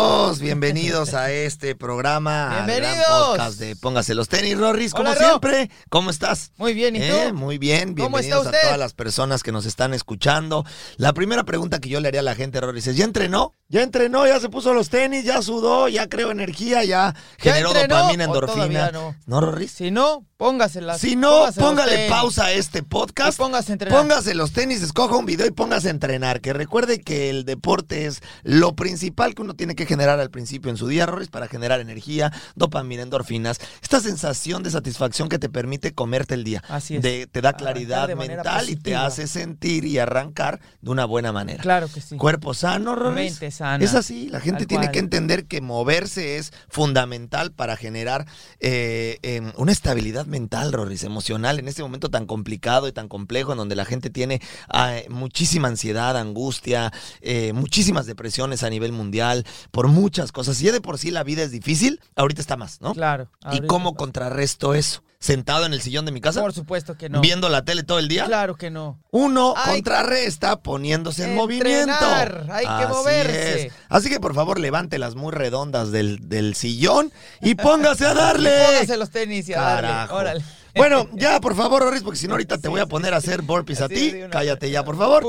bienvenidos, bienvenidos a este programa. al gran Bienvenidos. podcast de Póngase los tenis, Rorris, como Hola, siempre. ¿Cómo estás? Muy bien, ¿y Eh, tú? Muy bien, ¿Cómo está bienvenidos a todas las personas que nos están escuchando. La primera pregunta que yo le haría a la gente, Rorris, es, ¿ya entrenó? ¿Ya entrenó? ¿Ya se puso los tenis? ¿Ya sudó? ¿Ya creó energía? ¿Ya generó entrenó dopamina, endorfina? no? ¿No, Rorris? Si no, póngaselas. Si no, póngale pausa a este podcast. Y póngase a entrenar. Póngase los tenis, escoja un video y póngase a entrenar. Que recuerde que el deporte es lo principal que uno tiene que generar al principio en su día, Rorris, para generar energía, dopamina, endorfinas. Esta sensación de satisfacción que te permite comerte el día. Así es. De- te da claridad mental y te hace sentir y arrancar de una buena manera. Claro que sí. Cuerpo sano, Rorris. Mente sana. Es así, la gente tiene cual. que entender que moverse es fundamental para generar eh, em, una estabilidad mental, Rorris, emocional, en este momento tan complicado y tan complejo, en donde la gente tiene ah, muchísima ansiedad, angustia, eh, muchísimas depresiones a nivel mundial, por muchas cosas. Si ya de por sí la vida es difícil, ahorita está más, ¿no? Claro. ¿Y cómo está. contrarresto eso? ¿Sentado en el sillón de mi casa? Por supuesto que no. ¿Viendo la tele todo el día? Claro que no. Uno contrarresta poniéndose en entrenar, movimiento. hay que Así moverse. es. Así que por favor levante las muy redondas del, del sillón y póngase a darle. Póngase los tenis y a darle. Carajo. Órale. Bueno, ya por favor, Oris, porque si no ahorita te voy a poner a hacer burpees a ti. Cállate ya, por favor.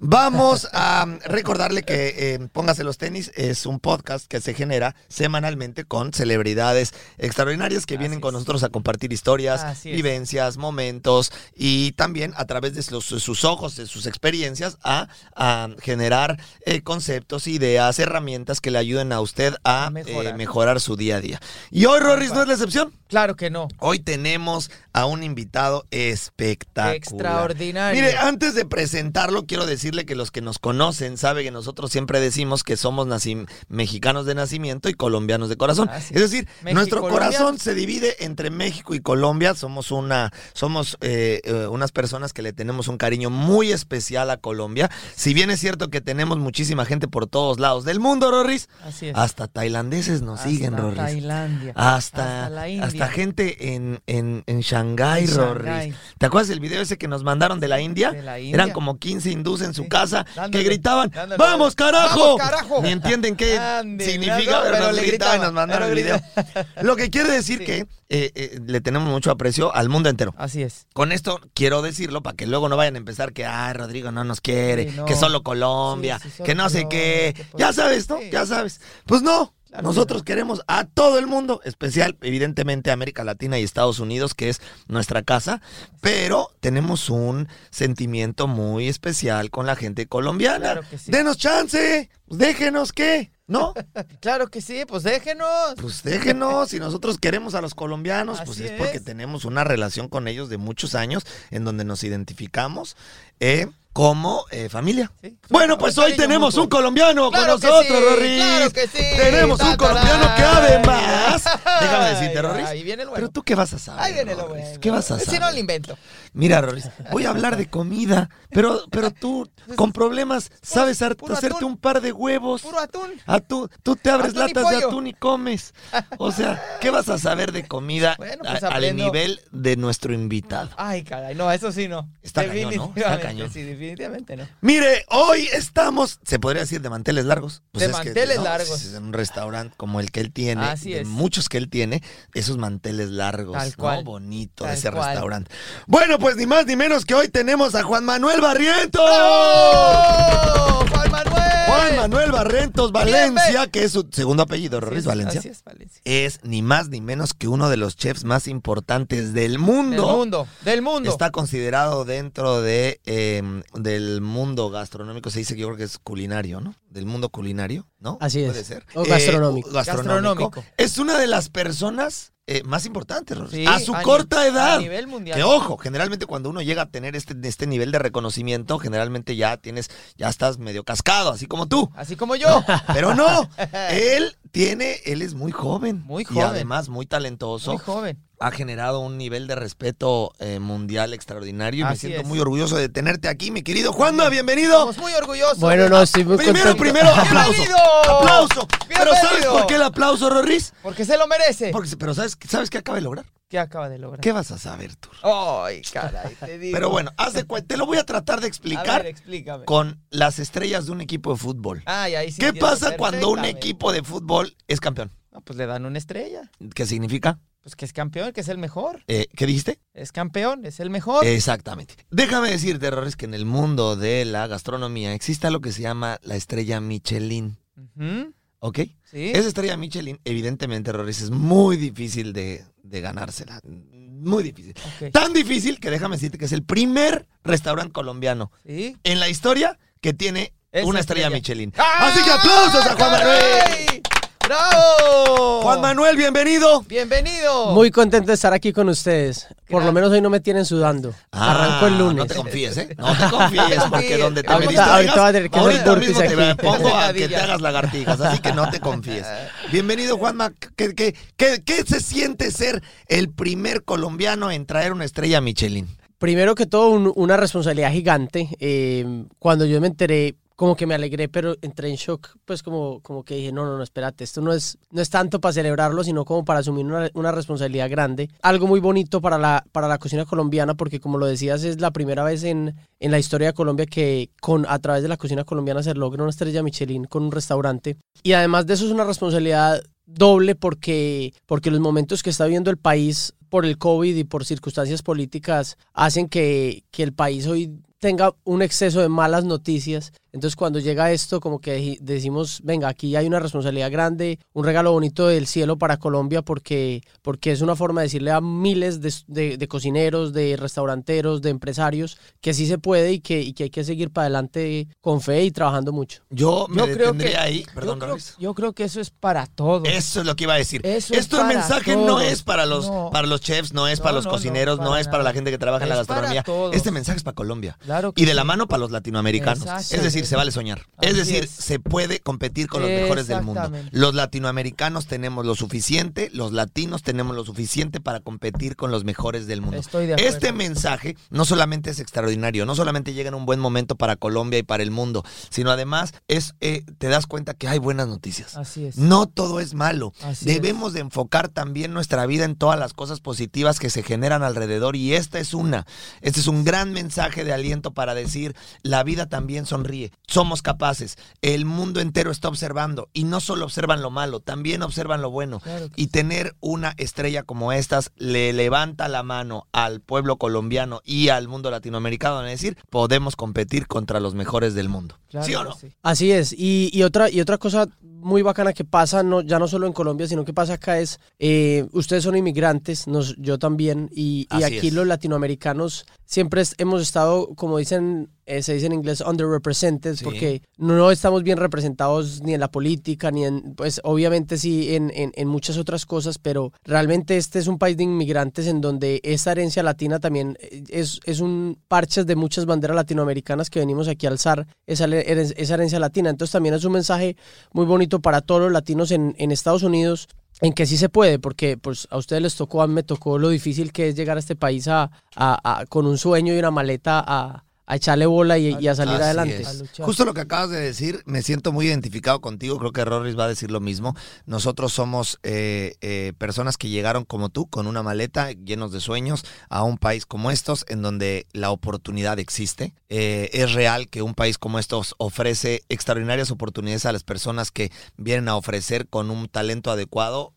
Vamos a um, recordarle que eh, Póngase los tenis es un podcast que se genera semanalmente con celebridades extraordinarias que vienen con nosotros a compartir historias, vivencias, momentos y también a través de los- sus ojos, de sus experiencias, a, a generar eh, conceptos, ideas, herramientas que le ayuden a usted a A mejorar. eh, mejorar su día a día. Y hoy, Rorris, no es la excepción. Claro que no. Hoy tenemos a un invitado espectacular. Extraordinario. Mire, antes de presentarlo, quiero decirle que los que nos conocen saben que nosotros siempre decimos que somos mexicanos de nacimiento y colombianos de corazón. Es decir, México, nuestro Colombia. corazón se divide entre México y Colombia. Somos una, somos eh, eh, unas personas que le tenemos un cariño muy especial a Colombia. Si bien es cierto que tenemos muchísima gente por todos lados del mundo, Rorris, Así es. hasta tailandeses nos Hasta siguen, Rorris. Tailandia. Hasta, Hasta la India. hasta gente en, en, en Shanghái, Rorris. ¿Te acuerdas del video ese que nos mandaron de la India? de la India. Eran como 15 hindús en su Sí. casa que gritaban, dándole. ¡Vamos, carajo! ¡Vamos, carajo! Ni entienden qué Ande, significa, pero, pero nos le gritaban y nos mandaron el video. Lo que quiere decir Sí. que eh, eh, le tenemos mucho aprecio al mundo entero. Así es. Con esto quiero decirlo para que luego no vayan a empezar que, ay, Rodrigo no nos quiere, Sí, no. que solo Colombia, solo que no sé qué. Ya sabes, ¿no? Ya sabes. Pues no. Nosotros que queremos a todo el mundo, especial, evidentemente, América Latina y Estados Unidos, que es nuestra casa, pero tenemos un sentimiento muy especial con la gente colombiana. Claro que sí. Denos chance, déjenos qué, ¿no? Claro que sí, pues déjenos. Pues déjenos, si nosotros queremos a los colombianos, pues Así es porque es. tenemos una relación con ellos de muchos años en donde nos identificamos eh, como eh, familia. Sí, Bueno, pues hoy tenemos mutuo. un colombiano Claro con nosotros, sí, claro que sí. Tenemos un Ta, colombiano que además, déjame decirte, Rorris, Ahí viene el bueno. pero tú qué vas a saber. Ahí viene lo bueno. ¿Qué vas a saber? Si no lo invento. Mira, Rorris, voy a hablar de comida, pero, pero tú con problemas sabes puro hacerte atún. un par de huevos. Puro atún. Atún, tú te abres Atún latas de atún y comes. O sea, ¿qué vas a saber de comida Bueno, pues a- al nivel de nuestro invitado? Ay, caray, no, eso sí no. Está cañón, ¿no? Está cañón. Sí, definitivamente no. Mire, hoy estamos, se podría decir, de manteles largos. De es que, manteles ¿no? largos. Es en un restaurante como el que él tiene, Así de es. muchos que él tiene, esos manteles largos, Tal ¿no? cual. Bonito Tal ese cual. restaurante. Bueno, pues ni más ni menos que hoy tenemos a Juan Manuel Barrientos. ¡Oh! ¡Juan Manuel! Juan Manuel Barrentos Valencia, que es su segundo apellido, Rorris Valencia. Así es, Valencia. Es ni más ni menos que uno de los chefs más importantes del mundo. Del mundo, del mundo. Está considerado dentro de eh, del mundo gastronómico, se dice que yo creo que es culinario, ¿no? Del mundo culinario, ¿no? Así es. Puede ser. O gastronómico. Eh, gastronómico. Gastronómico. Es una de las personas eh, más importantes, Rorris. Sí, a su a corta edad. A nivel mundial. Que ojo, generalmente cuando uno llega a tener este, este nivel de reconocimiento, generalmente ya tienes, ya estás medio cascado, así como tú. Así como yo. Pero no, él tiene, él es muy joven. Muy Y joven. además muy talentoso. Muy joven. Ha generado un nivel de respeto eh, mundial extraordinario y me siento es. muy orgulloso de tenerte aquí, mi querido Juanma, bienvenido. Estamos muy orgullosos. Bueno, no, estoy muy Primero, contento. primero, aplauso. ¡Bienvenido! Aplauso. Pero ¿sabes por qué el aplauso, Rorris? Porque se lo merece. Porque, pero ¿sabes, ¿sabes qué acaba de lograr? ¿Qué acaba de lograr? ¿Qué vas a saber tú? Ay, caray, te digo. Pero bueno, haz de cuenta, te lo voy a tratar de A explicar ver, explícame. con las estrellas de un equipo de fútbol. Ay, ahí sí ¿Qué pasa cuando un equipo de fútbol es campeón? No, pues le dan una estrella. ¿Qué significa? Pues que es campeón, que es el mejor. Eh, ¿Qué dijiste? Es campeón, es el mejor. Exactamente. Déjame decirte, Errores, que en el mundo de la gastronomía existe lo que se llama la estrella Michelin. ¿Ok? Sí. Esa estrella Michelin, evidentemente, Errores, es muy difícil de, de ganársela. Muy difícil. Tan difícil que déjame decirte que es el primer restaurante colombiano Sí. en la historia que tiene Esa una estrella, estrella. Michelin. ¡Ah, Así que aplausos a Juan Manuel. ¡Bravo! Juan Manuel, bienvenido. Bienvenido. Muy contento de estar aquí con ustedes. Por lo menos hoy no me tienen sudando. Arranco el Ah, lunes. No te confíes, ¿eh? No te confíes, porque donde te Ahorita- me distraigas, ahorita va a tener que ahorita mismo te aquí. pongo a que te hagas lagartijas, así que no te confíes. Bienvenido, Juanma. ¿Qué, qué, qué, qué se siente ser el primer colombiano en traer una estrella Michelin? Primero que todo, un- una responsabilidad gigante. Eh, cuando yo me enteré, como que me alegré, pero entré en shock, pues como, como que dije, no, no, no, espérate, esto no es, no es tanto para celebrarlo, sino como para asumir una, una responsabilidad grande. Algo muy bonito para la, para la cocina colombiana, porque como lo decías, es la primera vez en, en la historia de Colombia que con, a través de la cocina colombiana se logra una estrella Michelin con un restaurante. Y además de eso es una responsabilidad doble porque, porque los momentos que está viviendo el país por el COVID y por circunstancias políticas hacen que, que el país hoy tenga un exceso de malas noticias. Entonces cuando llega esto, como que decimos, venga, aquí hay una responsabilidad grande, un regalo bonito del cielo para Colombia porque, porque es una forma de decirle a miles de, de- de cocineros, de restauranteros, de empresarios, que sí se puede y que, y que hay que seguir para adelante con fe y trabajando mucho. Yo me Yo creo que- ahí. Yo Perdón, creo, Rorris. yo creo que eso es para todos. Eso es lo que iba a decir. Eso es Esto el mensaje no todos. es para los, No. para los chefs, no es No, para los no, no, cocineros, no, para es para la gente que trabaja en la Es gastronomía. Este mensaje es para Colombia. Claro que Y de sí. la mano para los latinoamericanos. Es decir, se vale soñar. Así es decir, es. se puede competir con los mejores del mundo. Los latinoamericanos tenemos lo suficiente, los latinos tenemos lo suficiente para competir con los mejores del mundo. Estoy de acuerdo. Este mensaje no solamente es extraordinario, no solamente llega en un buen momento para Colombia y para el mundo, sino además es eh, te das cuenta que hay buenas noticias. Así es. No todo es malo. Así Debemos de enfocar también nuestra vida en todas las cosas positivas que se generan alrededor y esta es una. Este es un gran mensaje de aliento para decir, la vida también sonríe. Somos capaces. El mundo entero está observando y no solo observan lo malo, también observan lo bueno. Claro Y tener una estrella como estas le levanta la mano al pueblo colombiano y al mundo latinoamericano, es decir, podemos competir contra los mejores del mundo. Claro ¿Sí o no? sí. Así es. Y, y otra, y otra cosa muy bacana que pasa, no, ya no solo en Colombia, sino que pasa acá es, eh, ustedes son inmigrantes, nos, yo también, y, y aquí es. los latinoamericanos siempre hemos estado, como dicen, eh, se dice en inglés, underrepresented, Sí. porque no estamos bien representados ni en la política, ni en, pues obviamente sí en, en, en muchas otras cosas, pero realmente este es un país de inmigrantes en donde esta herencia latina también eh, es, es un parches de muchas banderas latinoamericanas que venimos aquí a alzar esa, esa herencia latina. Entonces también es un mensaje muy bonito para todos los latinos en, en Estados Unidos en que sí se puede, porque pues a ustedes les tocó, a mí me tocó lo difícil que es llegar a este país a, a- a- con un sueño y una maleta a, a echarle bola y, y a salir Así adelante. A. Justo lo que acabas de decir, me siento muy identificado contigo, creo que Rorris va a decir lo mismo. Nosotros somos eh, eh, personas que llegaron como tú, con una maleta, llenos de sueños, a un país como estos, en donde la oportunidad existe. Eh, es real que un país como estos ofrece extraordinarias oportunidades a las personas que vienen a ofrecer con un talento adecuado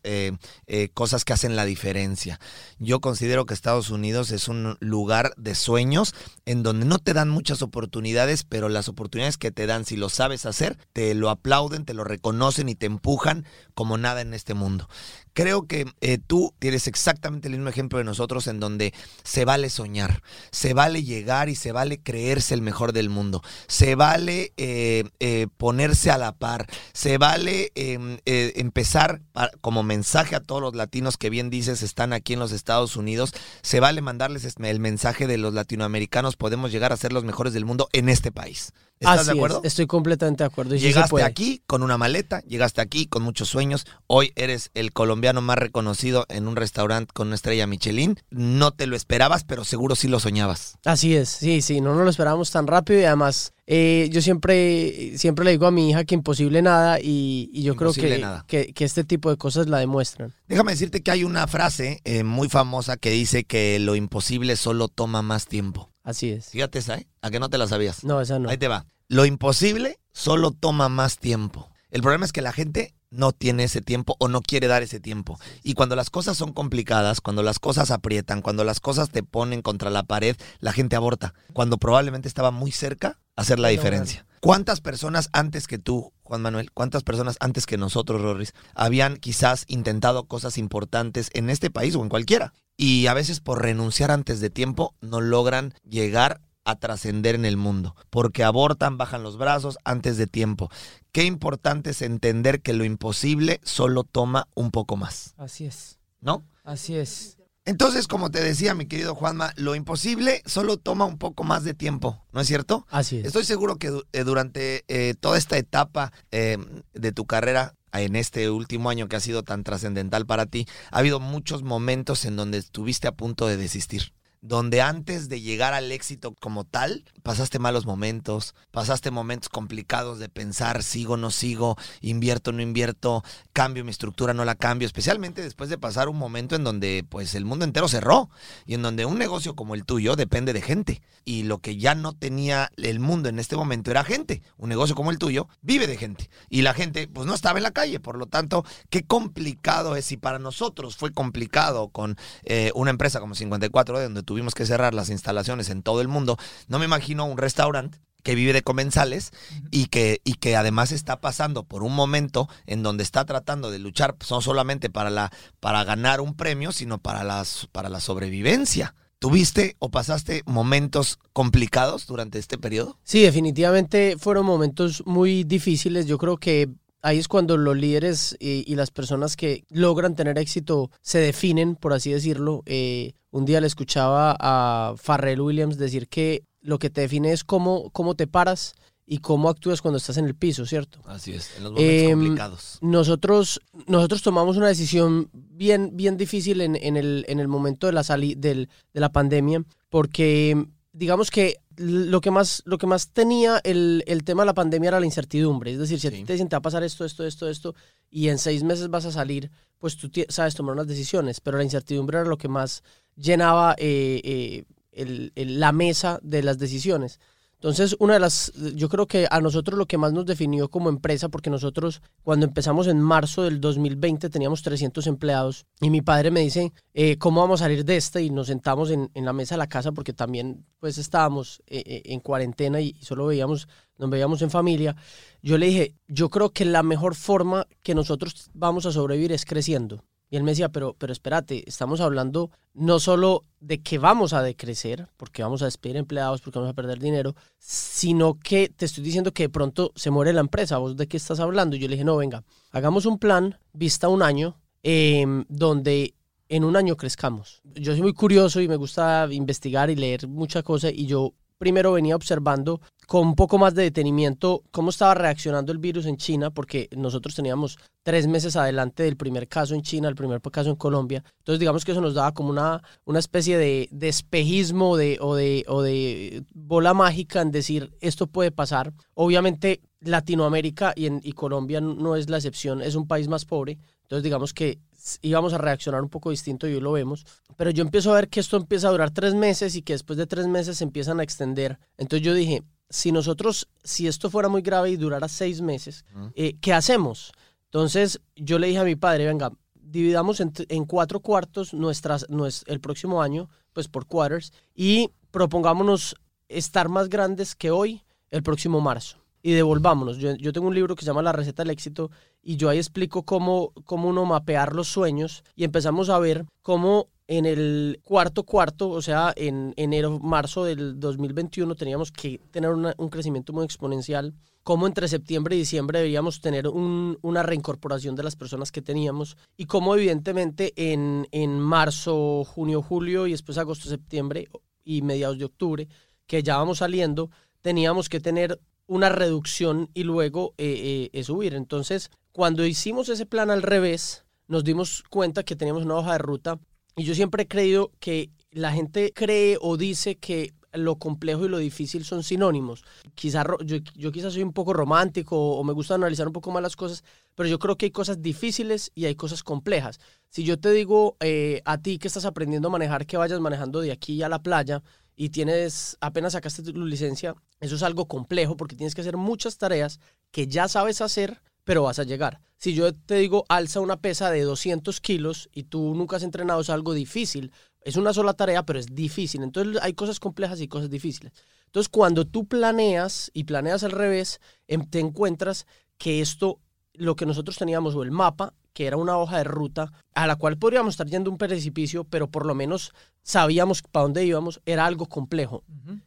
cosas que hacen la diferencia. Yo considero que Estados Unidos es un lugar de sueños en donde no te dan muchas oportunidades, pero las oportunidades que te dan, si lo sabes hacer, te lo aplauden, te lo reconocen y te empujan como nada en este mundo. Creo que eh, tú tienes exactamente el mismo ejemplo de nosotros en donde se vale soñar, se vale llegar y se vale creerse el mejor del mundo, se vale eh, eh, ponerse a la par, se vale em, eh, empezar como mensaje a todos los latinos que bien dices están aquí en los Estados Unidos, se vale mandarles es- el mensaje de los latinoamericanos, podemos llegar a ser los mejores del mundo en este país. ¿Estás Así de acuerdo? es, estoy completamente de acuerdo. y Llegaste aquí con una maleta, llegaste aquí con muchos sueños. Hoy eres el colombiano más reconocido en un restaurante con una estrella Michelin. No te lo esperabas, pero seguro sí lo soñabas. Así es, sí, sí, no nos lo esperábamos tan rápido y además eh, yo siempre, siempre le digo a mi hija que imposible nada y, y yo creo Imposible que, nada. que, que este tipo de cosas la demuestran. Déjame decirte que hay una frase eh, muy famosa que dice que lo imposible solo toma más tiempo. Así es. Fíjate esa, ¿eh? ¿A que no te la sabías? No, esa no. Ahí te va. Lo imposible solo toma más tiempo. El problema es que la gente no tiene ese tiempo o no quiere dar ese tiempo. Y cuando las cosas son complicadas, cuando las cosas aprietan, cuando las cosas te ponen contra la pared, la gente aborta. Cuando probablemente estaba muy cerca hacer la diferencia. ¿Cuántas personas antes que tú, Juan Manuel, cuántas personas antes que nosotros, Rorris, habían quizás intentado cosas importantes en este país o en cualquiera? Y a veces por renunciar antes de tiempo no logran llegar a trascender en el mundo, porque abortan, bajan los brazos antes de tiempo. Qué importante es entender que lo imposible solo toma un poco más, Así es. ¿no? Así es. Entonces, como te decía, mi querido Juanma, lo imposible solo toma un poco más de tiempo, ¿no es cierto? Así es. Estoy seguro que eh, durante eh, toda esta etapa eh, de tu carrera, en este último año que ha sido tan trascendental para ti, ha habido muchos momentos en donde estuviste a punto de desistir. Donde antes de llegar al éxito como tal, pasaste malos momentos, pasaste momentos complicados de pensar, sigo, no sigo, invierto, no invierto, cambio mi estructura, no la cambio, especialmente después de pasar un momento en donde pues el mundo entero cerró y en donde un negocio como el tuyo depende de gente y lo que ya no tenía el mundo en este momento era gente. Un negocio como el tuyo vive de gente y la gente pues no estaba en la calle, por lo tanto, qué complicado es y para nosotros fue complicado con eh, una empresa como 54 de donde tuvimos que cerrar las instalaciones en todo el mundo. No me imagino un restaurante que vive de comensales y que, y que además está pasando por un momento en donde está tratando de luchar no solamente para, la, para ganar un premio, sino para, las, para la sobrevivencia. ¿Tuviste o pasaste momentos complicados durante este periodo? Sí, definitivamente fueron momentos muy difíciles. Yo creo que ahí es cuando los líderes y, y las personas que logran tener éxito se definen, por así decirlo. Eh, un día le escuchaba a Farrell Williams decir que lo que te define es cómo, cómo te paras y cómo actúas cuando estás en el piso, ¿cierto? Así es, en los momentos Em, complicados. Nosotros, nosotros tomamos una decisión bien, bien difícil en, en el, en el momento de la, sali del, de la pandemia, porque digamos que lo que más, lo que más tenía el, el tema de la pandemia era la incertidumbre. Es decir, si a Sí. ti te dicen te va a pasar esto, esto, esto, esto, y en seis meses vas a salir, pues tú sabes tomar unas decisiones, pero la incertidumbre era lo que más llenaba eh, eh, el- el- la mesa de las decisiones. Entonces, una de las, yo creo que a nosotros lo que más nos definió como empresa, porque nosotros cuando empezamos en marzo del 2020 teníamos 300 empleados y mi padre me dice, eh, ¿cómo vamos a salir de esta? Y nos sentamos en, en la mesa de la casa porque también pues estábamos eh, eh, en cuarentena y solo veíamos, nos veíamos en familia. Yo le dije, yo creo que la mejor forma que nosotros vamos a sobrevivir es creciendo. Y él me decía, pero, pero espérate, estamos hablando no solo de que vamos a decrecer, porque vamos a despedir empleados, porque vamos a perder dinero, sino que te estoy diciendo que de pronto se muere la empresa. ¿Vos de qué estás hablando? Y yo le dije, no, venga, hagamos un plan, vista un año, em, donde en un año crezcamos. Yo soy muy curioso y me gusta investigar y leer mucha cosa y yo primero venía observando con un poco más de detenimiento cómo estaba reaccionando el virus en China, porque nosotros teníamos tres meses adelante del primer caso en China, el primer caso en Colombia. Entonces, digamos que eso nos daba como una, una especie de, de espejismo de, o, de, o de bola mágica en decir esto puede pasar. Obviamente, Latinoamérica y, en, y Colombia no es la excepción, es un país más pobre. Entonces, digamos que íbamos a reaccionar un poco distinto y hoy lo vemos. Pero yo empiezo a ver que esto empieza a durar tres meses y que después de tres meses se empiezan a extender. Entonces yo dije, si nosotros, si esto fuera muy grave y durara seis meses, eh, ¿qué hacemos? Entonces yo le dije a mi padre, venga, dividamos en, en cuatro cuartos nuestras, nues- el próximo año, pues por quarters, y propongámonos estar más grandes que hoy el próximo marzo. Y devolvámonos. Yo, yo tengo un libro que se llama La receta del éxito y yo ahí explico cómo, cómo uno mapear los sueños y empezamos a ver cómo en el cuarto cuarto, o sea, en enero, marzo del 2021 teníamos que tener un crecimiento muy exponencial, cómo entre septiembre y diciembre deberíamos tener un- una reincorporación de las personas que teníamos y cómo evidentemente en, en marzo, junio, julio y después agosto, septiembre y mediados de octubre, que ya vamos saliendo, teníamos que tener una reducción y luego eh, eh, subir. Entonces, cuando hicimos ese plan al revés, nos dimos cuenta que teníamos una hoja de ruta y yo siempre he creído que la gente cree o dice que lo complejo y lo difícil son sinónimos. Quizá yo, yo quizás soy un poco romántico o me gusta analizar un poco más las cosas, pero yo creo que hay cosas difíciles y hay cosas complejas. Si yo te digo eh, a ti que estás aprendiendo a manejar, que vayas manejando de aquí a la playa y tienes, apenas sacaste tu licencia, eso es algo complejo porque tienes que hacer muchas tareas que ya sabes hacer, pero vas a llegar. Si yo te digo alza una pesa de 200 kilos y tú nunca has entrenado, es algo difícil. Es una sola tarea, pero es difícil. Entonces hay cosas complejas y cosas difíciles. Entonces cuando tú planeas y planeas al revés, em- te encuentras que esto, lo que nosotros teníamos, o el mapa, que era una hoja de ruta a la cual podríamos estar yendo a un precipicio, pero por lo menos sabíamos para dónde íbamos, era algo complejo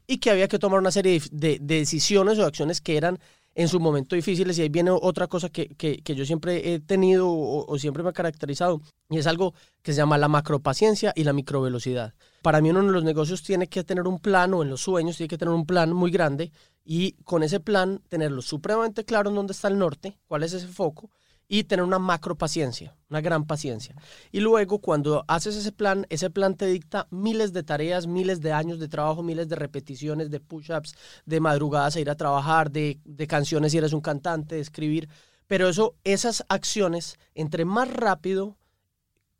y que había que tomar una serie de, de- de decisiones o acciones que eran en su momento difíciles. Y ahí viene otra cosa que, que- que yo siempre he tenido o, o siempre me ha caracterizado, y es algo que se llama la macropaciencia y la microvelocidad. Para mí uno en los negocios tiene que tener un plan, o en los sueños tiene que tener un plan muy grande, y con ese plan tenerlo supremamente claro en dónde está el norte, cuál es ese foco, y tener una macro paciencia, una gran paciencia. Y luego cuando haces ese plan, ese plan te dicta miles de tareas, miles de años de trabajo, miles de repeticiones, de push-ups, de madrugadas a ir a trabajar, de, de canciones si eres un cantante, de escribir. Pero eso, esas acciones, entre más rápido,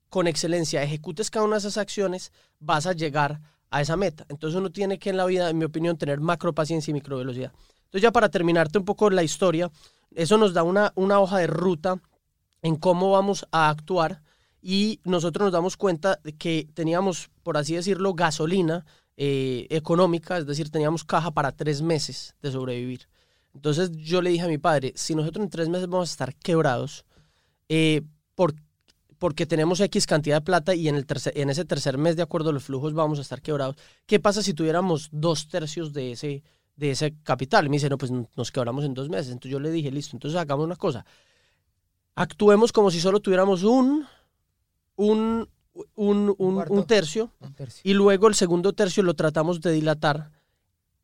con excelencia, ejecutes cada una de esas acciones, vas a llegar a esa meta. Entonces uno tiene que en la vida, en mi opinión, tener macro paciencia y micro velocidad. Entonces ya para terminarte un poco la historia, eso nos da una, una hoja de ruta en cómo vamos a actuar y nosotros nos damos cuenta de que teníamos, por así decirlo, gasolina eh, económica, es decir, teníamos caja para tres meses de sobrevivir. Entonces yo le dije a mi padre, si nosotros en tres meses vamos a estar quebrados, eh, por- porque tenemos X cantidad de plata y en, el tercer- en ese tercer mes, de acuerdo a los flujos, vamos a estar quebrados, ¿qué pasa si tuviéramos dos tercios de ese, de ese capital? Y me dice, no, pues nos quebramos en dos meses. Entonces yo le dije, listo, entonces hagamos una cosa. Actuemos como si solo tuviéramos un, un, un, un, cuarto. un tercio Un tercio. y luego el segundo tercio lo tratamos de dilatar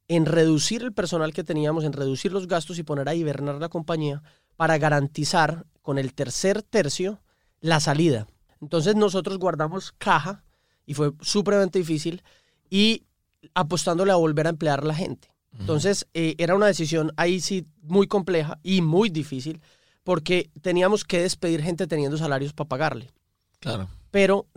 en reducir el personal que teníamos, en reducir los gastos y poner a hibernar la compañía para garantizar con el tercer tercio la salida. Entonces nosotros guardamos caja y fue supremamente difícil y apostándole a volver a emplear a la gente. Entonces eh, era una decisión ahí sí muy compleja y muy difícil porque teníamos que despedir gente teniendo salarios para pagarle Claro. pero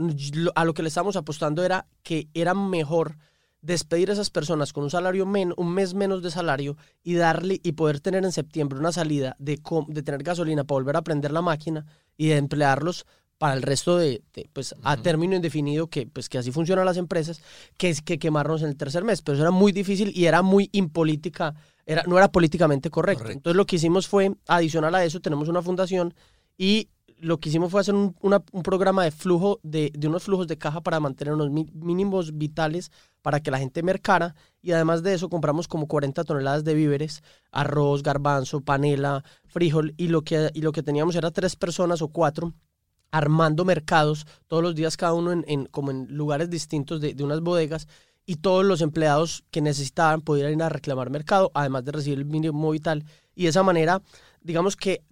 a lo que le estábamos apostando era que era mejor despedir a esas personas con un salario men- un mes menos de salario y darle y poder tener en septiembre una salida de, de tener gasolina para volver a prender la máquina y de emplearlos para el resto de, de, pues a término indefinido que pues que así funcionan las empresas que es que quemarnos en el tercer mes pero eso era muy difícil y era muy impolítica era no era políticamente correcto. Correcto. entonces lo que hicimos fue adicional a eso tenemos una fundación y lo que hicimos fue hacer un, una- un programa de flujo, de, de unos flujos de caja para mantener unos mínimos vitales para que la gente mercara. Y además de eso, compramos como 40 toneladas de víveres, arroz, garbanzo, panela, frijol. Y lo que, y lo que teníamos era tres personas o cuatro armando mercados todos los días, cada uno en, como en lugares distintos de, de unas bodegas. Y todos los empleados que necesitaban pudieran ir a reclamar mercado, además de recibir el mínimo vital. Y de esa manera, digamos que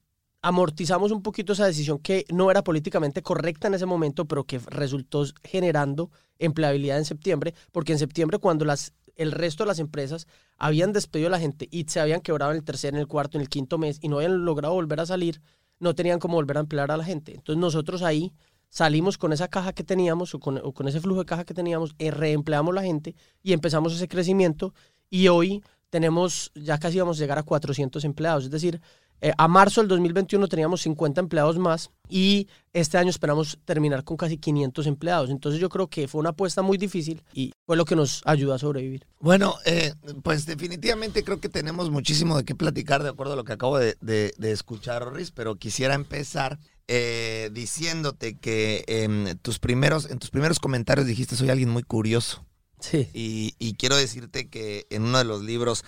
amortizamos un poquito esa decisión que no era políticamente correcta en ese momento, pero que resultó generando empleabilidad en septiembre, porque en septiembre cuando las, el resto de las empresas habían despedido a la gente y se habían quebrado en el tercer, en el cuarto, en el quinto mes y no habían logrado volver a salir, no tenían cómo volver a emplear a la gente. Entonces nosotros ahí salimos con esa caja que teníamos o con, con ese flujo de caja que teníamos, eh, reempleamos la gente y empezamos ese crecimiento y hoy tenemos, ya casi vamos a llegar a 400 empleados. Es decir, Eh, a marzo del 2021 teníamos 50 empleados más y este año esperamos terminar con casi 500 empleados. Entonces yo creo que fue una apuesta muy difícil y fue lo que nos ayudó a sobrevivir. Bueno, eh, pues definitivamente creo que tenemos muchísimo de qué platicar de acuerdo a lo que acabo de, de- escuchar, Riz, pero quisiera empezar eh, diciéndote que em, tus primeros, en tus primeros comentarios dijiste soy alguien muy curioso. Sí. Y, y quiero decirte que en uno de los libros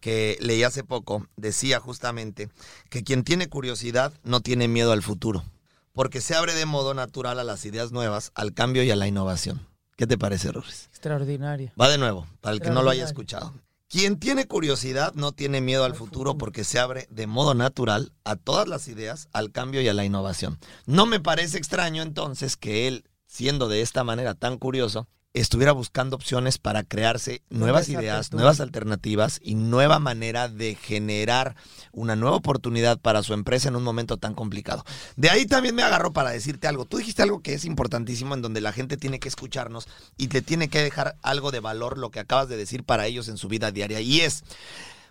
que leí hace poco decía justamente que quien tiene curiosidad no tiene miedo al futuro, porque se abre de modo natural a las ideas nuevas, al cambio y a la innovación. ¿Qué te parece, Rorris? Extraordinario. Va de nuevo, para el que no lo haya escuchado. Quien tiene curiosidad no tiene miedo al futuro porque se abre de modo natural a todas las ideas, al cambio y a la innovación. No me parece extraño entonces que él, siendo de esta manera tan curioso, estuviera buscando opciones para crearse nuevas ideas, nuevas alternativas y nueva manera de generar una nueva oportunidad para su empresa en un momento tan complicado. De ahí también me agarró para decirte algo. Tú dijiste algo que es importantísimo en donde la gente tiene que escucharnos y te tiene que dejar algo de valor lo que acabas de decir para ellos en su vida diaria. Y es,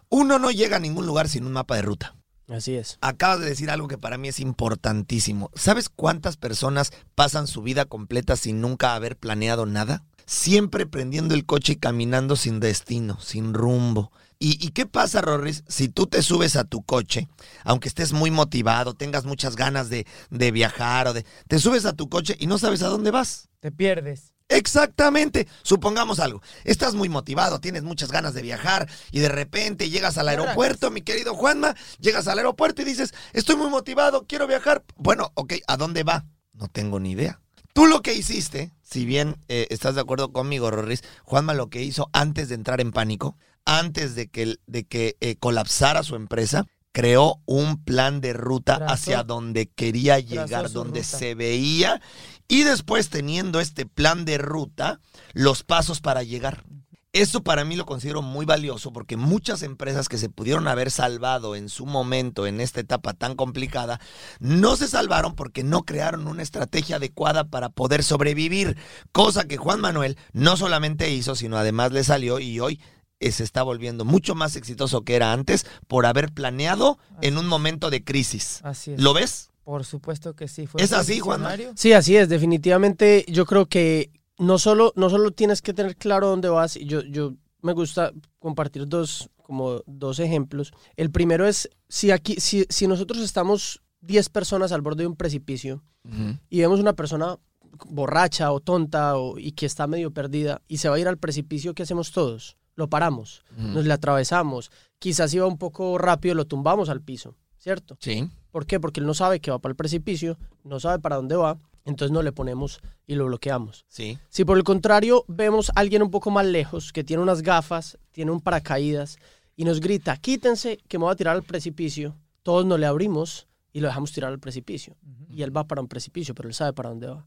uno no llega a ningún lugar sin un mapa de ruta. Así es. Acabas de decir algo que para mí es importantísimo. ¿Sabes cuántas personas pasan su vida completa sin nunca haber planeado nada? Siempre prendiendo el coche y caminando sin destino, sin rumbo. ¿Y, y qué pasa, Rorris, si tú te subes a tu coche, aunque estés muy motivado, tengas muchas ganas de, de viajar o de... Te subes a tu coche y no sabes a dónde vas? Te pierdes. Exactamente. Supongamos algo. Estás muy motivado, tienes muchas ganas de viajar y de repente llegas al aeropuerto, mi querido Juanma, llegas al aeropuerto y dices, estoy muy motivado, quiero viajar. Bueno, ok, ¿a dónde va? No tengo ni idea. Tú lo que hiciste, si bien eh, estás de acuerdo conmigo, Rorris, Juanma lo que hizo antes de entrar en pánico, antes de que, de que eh, colapsara su empresa, creó un plan de ruta hacia donde quería llegar, donde ruta. se veía y después teniendo este plan de ruta, los pasos para llegar. Eso para mí lo considero muy valioso porque muchas empresas que se pudieron haber salvado en su momento, en esta etapa tan complicada, no se salvaron porque no crearon una estrategia adecuada para poder sobrevivir. Cosa que Juan Manuel no solamente hizo, sino además le salió y hoy se está volviendo mucho más exitoso que era antes por haber planeado en un momento de crisis. Así es. ¿Lo ves? Por supuesto que sí. Fue ¿Es así, Juanma? visionario. Sí, así es. Definitivamente yo creo que no solo, no solo tienes que tener claro dónde vas. y Yo, yo me gusta compartir dos, como dos ejemplos. El primero es, si, aquí, si, si nosotros estamos 10 personas al borde de un precipicio y vemos una persona borracha o tonta o, y que está medio perdida y se va a ir al precipicio, ¿qué hacemos todos? Lo paramos, nos le atravesamos. Quizás iba un poco rápido, lo tumbamos al piso, ¿cierto? Sí. ¿Por qué? Porque él no sabe que va para el precipicio, no sabe para dónde va, entonces no le ponemos y lo bloqueamos. Sí. Si por el contrario vemos a alguien un poco más lejos, que tiene unas gafas, tiene un paracaídas y nos grita, quítense que me voy a tirar al precipicio, todos nos le abrimos y lo dejamos tirar al precipicio. Y él va para un precipicio, pero él sabe para dónde va.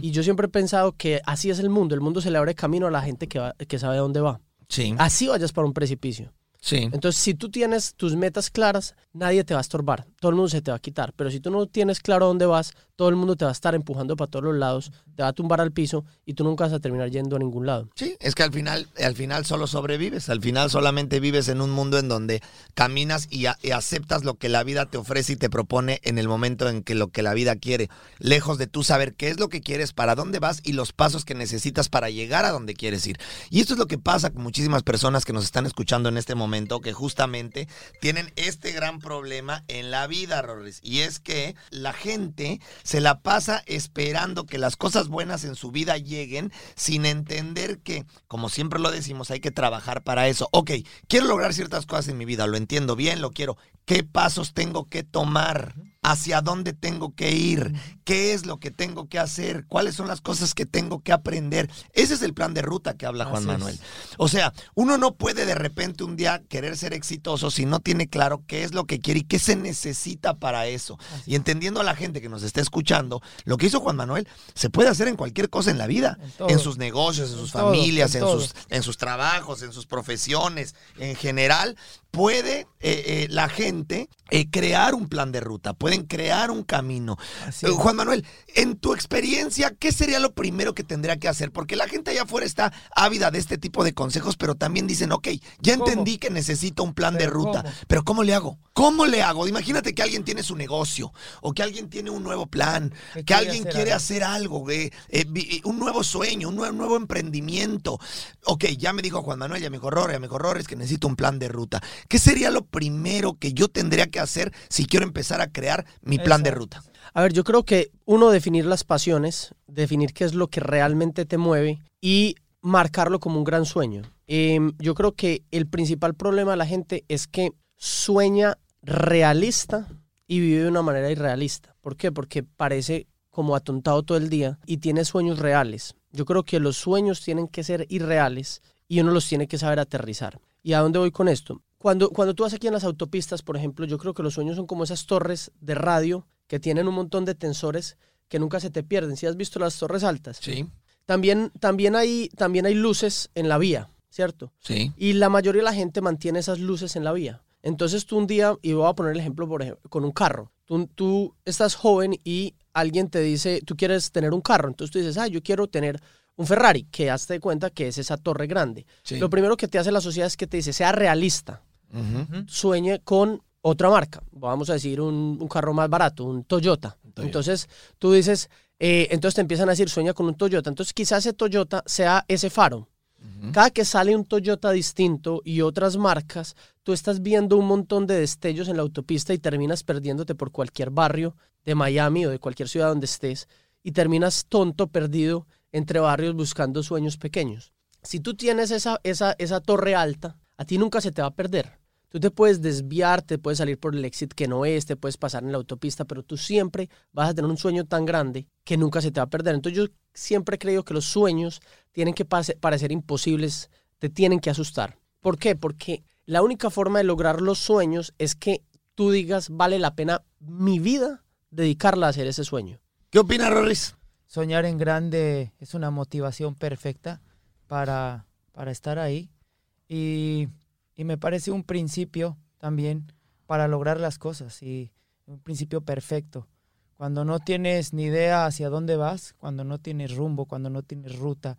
Y yo siempre he pensado que así es el mundo, el mundo se le abre camino a la gente que, va- que sabe dónde va. Sí. Así vayas para un precipicio. Sí. Entonces, si tú tienes tus metas claras, nadie te va a estorbar, todo el mundo se te va a quitar. Pero si tú no tienes claro dónde vas, todo el mundo te va a estar empujando para todos los lados, te va a tumbar al piso y tú nunca vas a terminar yendo a ningún lado. Sí, es que al final, al final solo sobrevives, al final solamente vives en un mundo en donde caminas y, aceptas lo que la vida te ofrece y te propone en el momento en que lo que la vida quiere, lejos de tú saber qué es lo que quieres, para dónde vas y los pasos que necesitas para llegar a donde quieres ir. Y esto es lo que pasa con muchísimas personas que nos están escuchando en este momento, que justamente tienen este gran problema en la vida, Rorris, y es que la gente se la pasa esperando que las cosas buenas en su vida lleguen sin entender que, como siempre lo decimos, hay que trabajar para eso. Ok, quiero lograr ciertas cosas en mi vida, lo entiendo bien, lo quiero. ¿Qué pasos tengo que tomar? ¿Hacia dónde tengo que ir? ¿Qué es lo que tengo que hacer? ¿Cuáles son las cosas que tengo que aprender? Ese es el plan de ruta que habla Juan Así es. Manuel. O sea, uno no puede de repente un día querer ser exitoso si no tiene claro qué es lo que quiere y qué se necesita para eso. Y entendiendo a la gente que nos está escuchando, lo que hizo Juan Manuel se puede hacer en cualquier cosa en la vida, En sus negocios, en En sus todo, familias, en sus, en sus trabajos, en sus profesiones, en general. Puede eh, eh, la gente eh, crear un plan de ruta, puede pueden crear un camino. Juan Manuel, en tu experiencia, ¿qué sería lo primero que tendría que hacer? Porque la gente allá afuera está ávida de este tipo de consejos, pero también dicen, ok, ya ¿Cómo? entendí que necesito un plan de ¿Pero ruta, cómo? pero ¿cómo le hago? ¿Cómo le hago? Imagínate que alguien tiene su negocio, o que alguien tiene un nuevo plan, Que alguien hacer quiere algo. hacer algo, un nuevo sueño, un nuevo, nuevo emprendimiento. Ok, ya me dijo Juan Manuel, ya me dijo Rorre, ya me dijo es que necesito un plan de ruta. ¿Qué sería lo primero que yo tendría que hacer si quiero empezar a crear mi plan de ruta? A ver, yo creo que uno, definir las pasiones, definir qué es lo que realmente te mueve y marcarlo como un gran sueño. Em, yo creo que el principal problema de la gente es que sueña realista y vive de una manera irrealista. ¿Por qué? Porque parece como atontado todo el día y tiene sueños reales. Yo creo que los sueños tienen que ser irreales y uno los tiene que saber aterrizar. ¿Y a dónde voy con esto? Cuando, cuando tú vas aquí en las autopistas, por ejemplo, yo creo que los sueños son como esas torres de radio que tienen un montón de tensores que nunca se te pierden. ¿Si has visto las torres altas? Sí, También, también, hay, también hay luces en la vía, ¿cierto? sí. Y la mayoría de la gente mantiene esas luces en la vía. Entonces tú un día, y voy a poner el ejemplo por ejemplo, con un carro, tú, tú estás joven y alguien te dice, tú quieres tener un carro, entonces tú dices, ah, yo quiero tener un Ferrari, que hazte cuenta que es esa torre grande. Sí. Lo primero que te hace la sociedad es que te dice, sea realista, Ujú. sueñe con otra marca, vamos a decir un, un carro más barato, un Toyota. Toyota. Entonces tú dices, eh, entonces te empiezan a decir, sueña con un Toyota. Entonces quizás ese Toyota sea ese faro. Cada que sale un Toyota distinto y otras marcas, tú estás viendo un montón de destellos en la autopista y terminas perdiéndote por cualquier barrio de Miami o de cualquier ciudad donde estés y terminas tonto, perdido entre barrios buscando sueños pequeños. Si tú tienes esa, esa, esa torre alta, a ti nunca se te va a perder. Tú te puedes desviar, te puedes salir por el exit que no es, te puedes pasar en la autopista, pero tú siempre vas a tener un sueño tan grande que nunca se te va a perder. Entonces yo siempre creo que los sueños tienen que parecer imposibles, te tienen que asustar. ¿Por qué? Porque la única forma de lograr los sueños es que tú digas, vale la pena mi vida dedicarla a hacer ese sueño. ¿Qué opina Rorris? Soñar en grande es una motivación perfecta para, para estar ahí. Y, y me parece un principio también para lograr las cosas. Y un principio perfecto. Cuando no tienes ni idea hacia dónde vas, cuando no tienes rumbo, cuando no tienes ruta,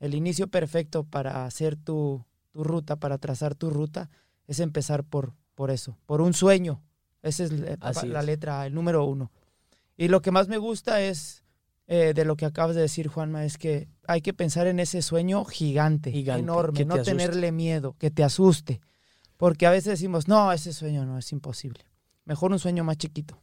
el inicio perfecto para hacer tu, tu ruta, para trazar tu ruta, es empezar por, por eso, por un sueño. Esa es la, Así la es. letra, el número uno. Y lo que más me gusta es eh, de lo que acabas de decir, Juanma, es que hay que pensar en ese sueño gigante, Gigante, enorme, te no asuste. tenerle miedo, que te asuste. Porque a veces decimos, no, ese sueño no es imposible. Mejor un sueño más chiquito.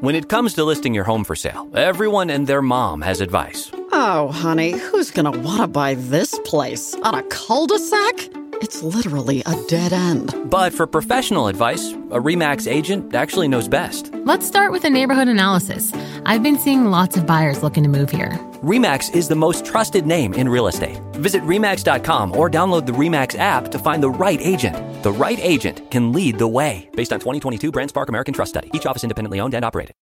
When it comes to listing your home for sale, everyone and their mom has advice. Oh, honey, who's gonna wanna buy this place? On a cul de sac? It's literally a dead end. But for professional advice, a REMAX agent actually knows best. Let's start with a neighborhood analysis. I've been seeing lots of buyers looking to move here. REMAX is the most trusted name in real estate. Visit REMAX.com or download the REMAX app to find the right agent. The right agent can lead the way. Based on 2022 BrandSpark American Trust Study. Each office independently owned and operated.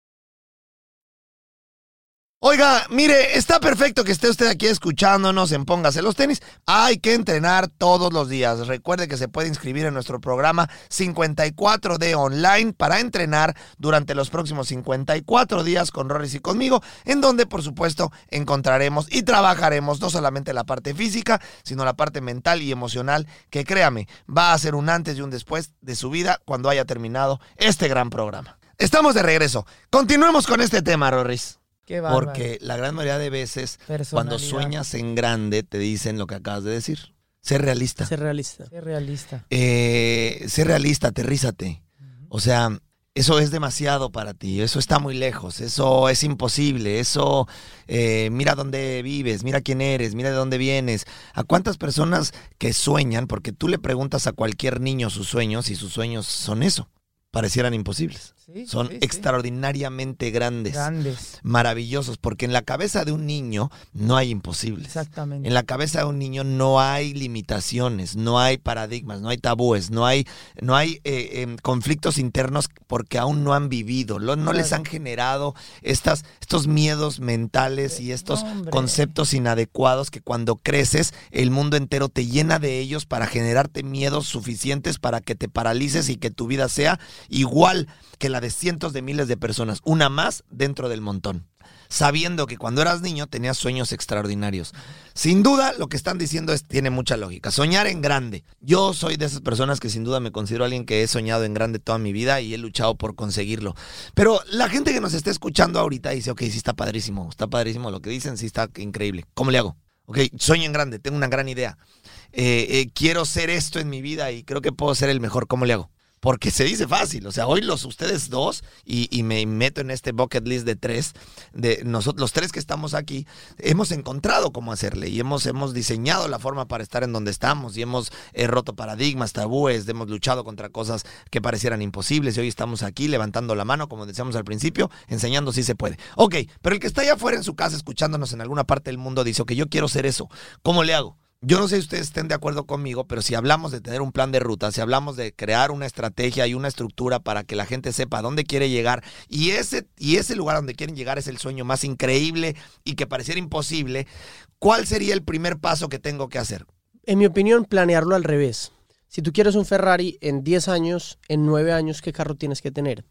Oiga, mire, está perfecto que esté usted aquí escuchándonos en Póngase los tenis. Hay que entrenar todos los días. Recuerde que se puede inscribir en nuestro programa 54D online para entrenar durante los próximos 54 días con Rorris y conmigo, en donde por supuesto encontraremos y trabajaremos no solamente la parte física, sino la parte mental y emocional, que créame, va a ser un antes y un después de su vida cuando haya terminado este gran programa. Estamos de regreso. Continuemos con este tema, Rorris. Qué. Porque la gran mayoría de veces, cuando sueñas en grande, te dicen lo que acabas de decir. Ser realista. Ser realista. Qué realista. Eh, ser realista, aterrízate. O sea, eso es demasiado para ti, eso está muy lejos, eso es imposible, eso, eh, mira dónde vives, mira quién eres, mira de dónde vienes. ¿A cuántas personas que sueñan, porque tú le preguntas a cualquier niño sus sueños y sus sueños son eso, parecieran imposibles? Sí, Son sí, sí. extraordinariamente grandes, Grandes. maravillosos, porque en la cabeza de un niño no hay imposibles. Exactamente. En la cabeza de un niño no hay limitaciones, no hay paradigmas, no hay tabúes, no hay, no hay eh, em, conflictos internos porque aún no han vivido, no les han generado estas, estos miedos mentales y estos hombre. conceptos inadecuados que cuando creces el mundo entero te llena de ellos para generarte miedos suficientes para que te paralices y que tu vida sea igual que la de cientos de miles de personas, una más dentro del montón sabiendo que cuando eras niño tenías sueños extraordinarios. Sin duda, lo que están diciendo es, tiene mucha lógica. Soñar en grande. Yo soy de esas personas que sin duda me considero alguien que he soñado en grande toda mi vida y he luchado por conseguirlo. Pero la gente que nos está escuchando ahorita dice, ok, sí está padrísimo, está padrísimo lo que dicen, sí está increíble. ¿Cómo le hago? Ok, sueño en grande, tengo una gran idea. Eh, eh, quiero ser esto en mi vida y creo que puedo ser el mejor. ¿Cómo le hago? Porque se dice fácil, o sea, hoy los ustedes dos, y, y me meto en este bucket list de tres, de nosotros, los tres que estamos aquí, hemos encontrado cómo hacerle y hemos, hemos diseñado la forma para estar en donde estamos y hemos eh, roto paradigmas, tabúes, hemos luchado contra cosas que parecieran imposibles y hoy estamos aquí levantando la mano, como decíamos al principio, enseñando si se puede. Ok, pero el que está allá afuera en su casa escuchándonos en alguna parte del mundo dice, ok, yo quiero ser eso, ¿cómo le hago? Yo no sé si ustedes estén de acuerdo conmigo, pero si hablamos de tener un plan de ruta, si hablamos de crear una estrategia y una estructura para que la gente sepa dónde quiere llegar y ese, y ese lugar donde quieren llegar es el sueño más increíble y que pareciera imposible, ¿cuál sería el primer paso que tengo que hacer? En mi opinión, planearlo al revés. Si tú quieres un Ferrari en 10 años, en 9 años, ¿qué carro tienes que tener?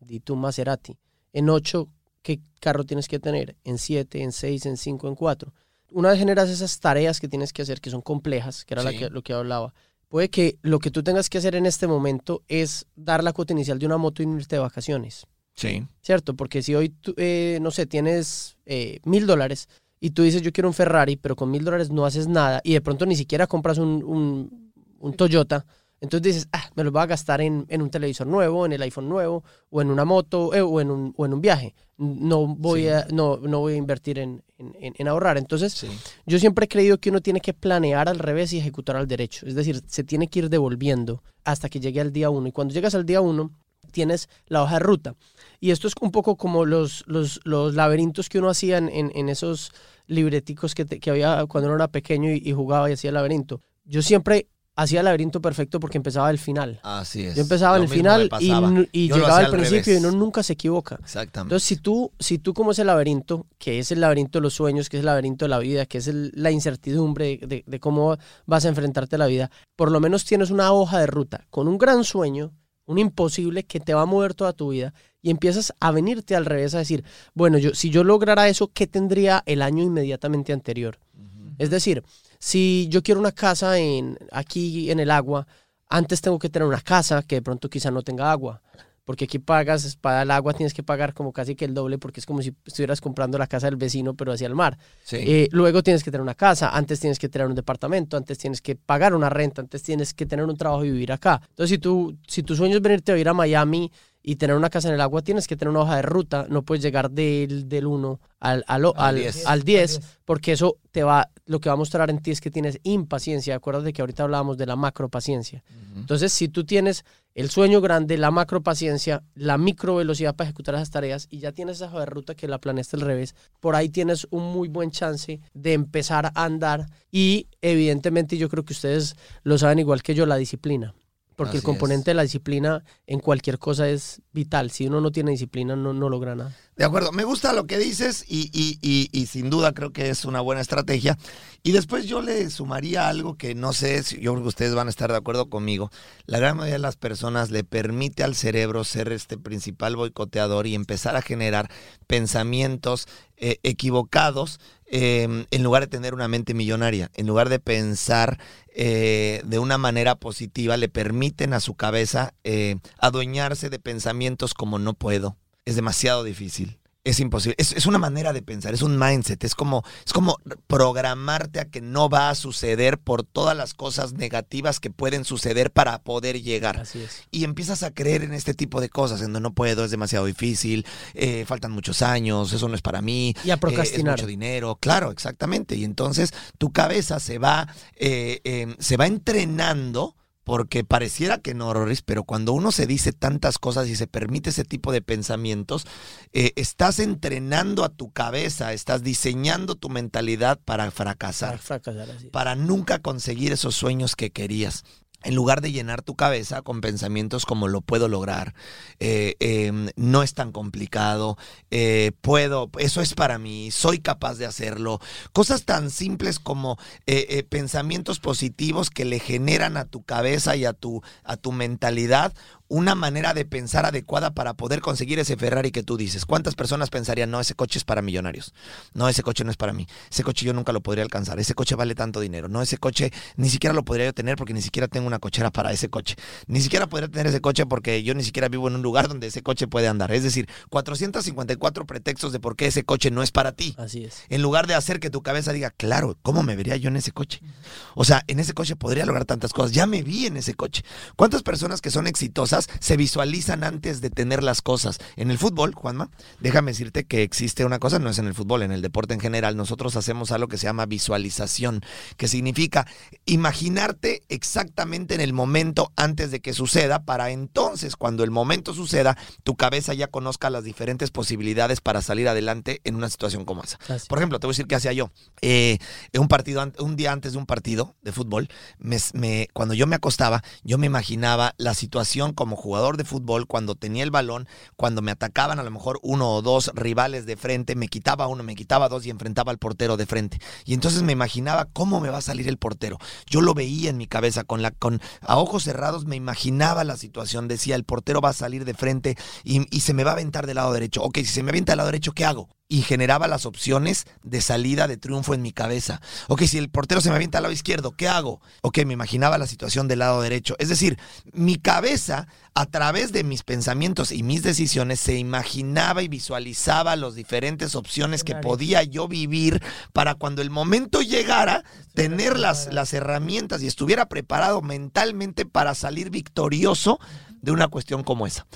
Di tú Maserati. En 8, ¿qué carro tienes que tener? En 7, en 6, en 5, en 4. Una vez generas esas tareas que tienes que hacer, que son complejas, que era la que- lo que hablaba, puede que lo que tú tengas que hacer en este momento es dar la cuota inicial de una moto y irte de vacaciones. Sí. ¿cierto? Porque si hoy, tú, eh, no sé, tienes eh, mil dólares y tú dices yo quiero un Ferrari, pero con mil dólares no haces nada y de pronto ni siquiera compras un, un- un Toyota, entonces dices, ah, me lo voy a gastar en, en un televisor nuevo, en el iPhone nuevo, o en una moto, eh, o, en un, o en un viaje. No voy, Sí. a, no, no voy a invertir en, en- en- ahorrar. Entonces, Sí. yo siempre he creído que uno tiene que planear al revés y ejecutar al derecho. Es decir, se tiene que ir devolviendo hasta que llegue al día uno. Y cuando llegas al día uno, tienes la hoja de ruta. Y esto es un poco como los, los, los laberintos que uno hacía en, en- en esos libreticos que, te- que había cuando uno era pequeño y, y jugaba y hacía el laberinto. Yo siempre hacía el laberinto perfecto porque empezaba del final. Así es. Yo empezaba en el final y, llegaba al principio y uno nunca se equivoca. Exactamente. Entonces, si tú, si tú como ese laberinto, que es el laberinto de los sueños, que es el laberinto de la vida, que es el- la incertidumbre de, de- de cómo vas a enfrentarte a la vida, por lo menos tienes una hoja de ruta con un gran sueño, un imposible que te va a mover toda tu vida y empiezas a venirte al revés a decir, bueno, yo, si yo lograra eso, ¿qué tendría el año inmediatamente anterior? Es decir, si yo quiero una casa en, aquí en el agua, antes tengo que tener una casa que de pronto quizá no tenga agua. Porque aquí pagas, para el agua tienes que pagar como casi que el doble, porque es como si estuvieras comprando la casa del vecino, pero hacia el mar. Sí. Eh, luego tienes que tener una casa, antes tienes que tener un departamento, antes tienes que pagar una renta, antes tienes que tener un trabajo y vivir acá. Entonces, si, tú, si tu sueño es venirte a vivir a Miami y tener una casa en el agua, tienes que tener una hoja de ruta, no puedes llegar del, del 1 al, al, Al al, 10. al 10, porque eso te va, lo que va a mostrar en ti es que tienes impaciencia. Acuérdate que ahorita hablábamos de la macropaciencia. Entonces, si tú tienes el sueño grande, la macropaciencia, la microvelocidad para ejecutar esas tareas y ya tienes esa hoja de ruta que la planeaste al revés, por ahí tienes un muy buen chance de empezar a andar y evidentemente yo creo que ustedes lo saben igual que yo, la disciplina. Porque el componente de la disciplina en cualquier cosa es vital. Si uno no tiene disciplina, no, no logra nada. De acuerdo, me gusta lo que dices y, y- y- y sin duda creo que es una buena estrategia. Y después yo le sumaría algo que no sé, si yo creo que ustedes van a estar de acuerdo conmigo. La gran mayoría de las personas le permite al cerebro ser este principal boicoteador y empezar a generar pensamientos eh, equivocados eh, en lugar de tener una mente millonaria, en lugar de pensar eh, de una manera positiva, le permiten a su cabeza eh, adueñarse de pensamientos como no puedo, es demasiado difícil. Es imposible. Es, es una manera de pensar, es un mindset. Es como, es como programarte a que no va a suceder por todas las cosas negativas que pueden suceder para poder llegar. Así es. Y empiezas a creer en este tipo de cosas, en donde no puedo, es demasiado difícil, eh, faltan muchos años, eso no es para mí. Y a eh, es procrastinar. mucho dinero, claro, exactamente. Y entonces tu cabeza se va, eh, eh, se va entrenando. Porque pareciera que no, Rorris, pero cuando uno se dice tantas cosas y se permite ese tipo de pensamientos, eh, estás entrenando a tu cabeza, estás diseñando tu mentalidad para fracasar Para fracasar así. para nunca conseguir esos sueños que querías. En lugar de llenar tu cabeza con pensamientos como lo puedo lograr, eh, eh, no es tan complicado, eh, puedo, eso es para mí, soy capaz de hacerlo. Cosas tan simples como eh, pensamientos positivos que le generan a tu cabeza y a tu, a tu mentalidad una manera de pensar adecuada para poder conseguir ese Ferrari que tú dices. ¿Cuántas personas pensarían, no, ese coche es para millonarios? No, ese coche no es para mí. Ese coche yo nunca lo podría alcanzar. Ese coche vale tanto dinero. No, ese coche ni siquiera lo podría yo tener porque ni siquiera tengo una cochera para ese coche. Ni siquiera podría tener ese coche porque yo ni siquiera vivo en un lugar donde ese coche puede andar. Es decir, 454 pretextos de por qué ese coche no es para ti. Así es. En lugar de hacer que tu cabeza diga, claro, ¿cómo me vería yo en ese coche? O sea, en ese coche podría lograr tantas cosas. Ya me vi en ese coche. ¿Cuántas personas que son exitosas se visualizan antes de tener las cosas? En el fútbol, Juanma, déjame decirte que existe una cosa, no es en el fútbol, en el deporte en general, nosotros hacemos algo que se llama visualización, que significa imaginarte exactamente en el momento antes de que suceda, para entonces, cuando el momento suceda, tu cabeza ya conozca las diferentes posibilidades para salir adelante en una situación como esa. Así. Por ejemplo, te voy a decir qué hacía yo. Eh, un partido, un día antes de un partido de fútbol, me- me- cuando yo me acostaba, yo me imaginaba la situación como jugador de fútbol, cuando tenía el balón, cuando me atacaban a lo mejor uno o dos rivales de frente, me quitaba uno, me quitaba dos y enfrentaba al portero de frente. Y entonces me imaginaba cómo me va a salir el portero. Yo lo veía en mi cabeza, con la, con, a ojos cerrados me imaginaba la situación, decía, el portero va a salir de frente y, y se me va a aventar del lado derecho. Ok, si se me avienta del lado derecho, ¿qué hago? Y generaba las opciones de salida de triunfo en mi cabeza. Ok, si el portero se me avienta al lado izquierdo, ¿qué hago? Ok, me imaginaba la situación del lado derecho. Es decir, mi cabeza, a través de mis pensamientos y mis decisiones, se imaginaba y visualizaba las diferentes opciones que podía yo vivir para cuando el momento llegara, tener las, las herramientas y estuviera preparado mentalmente para salir victorioso de una cuestión como esa.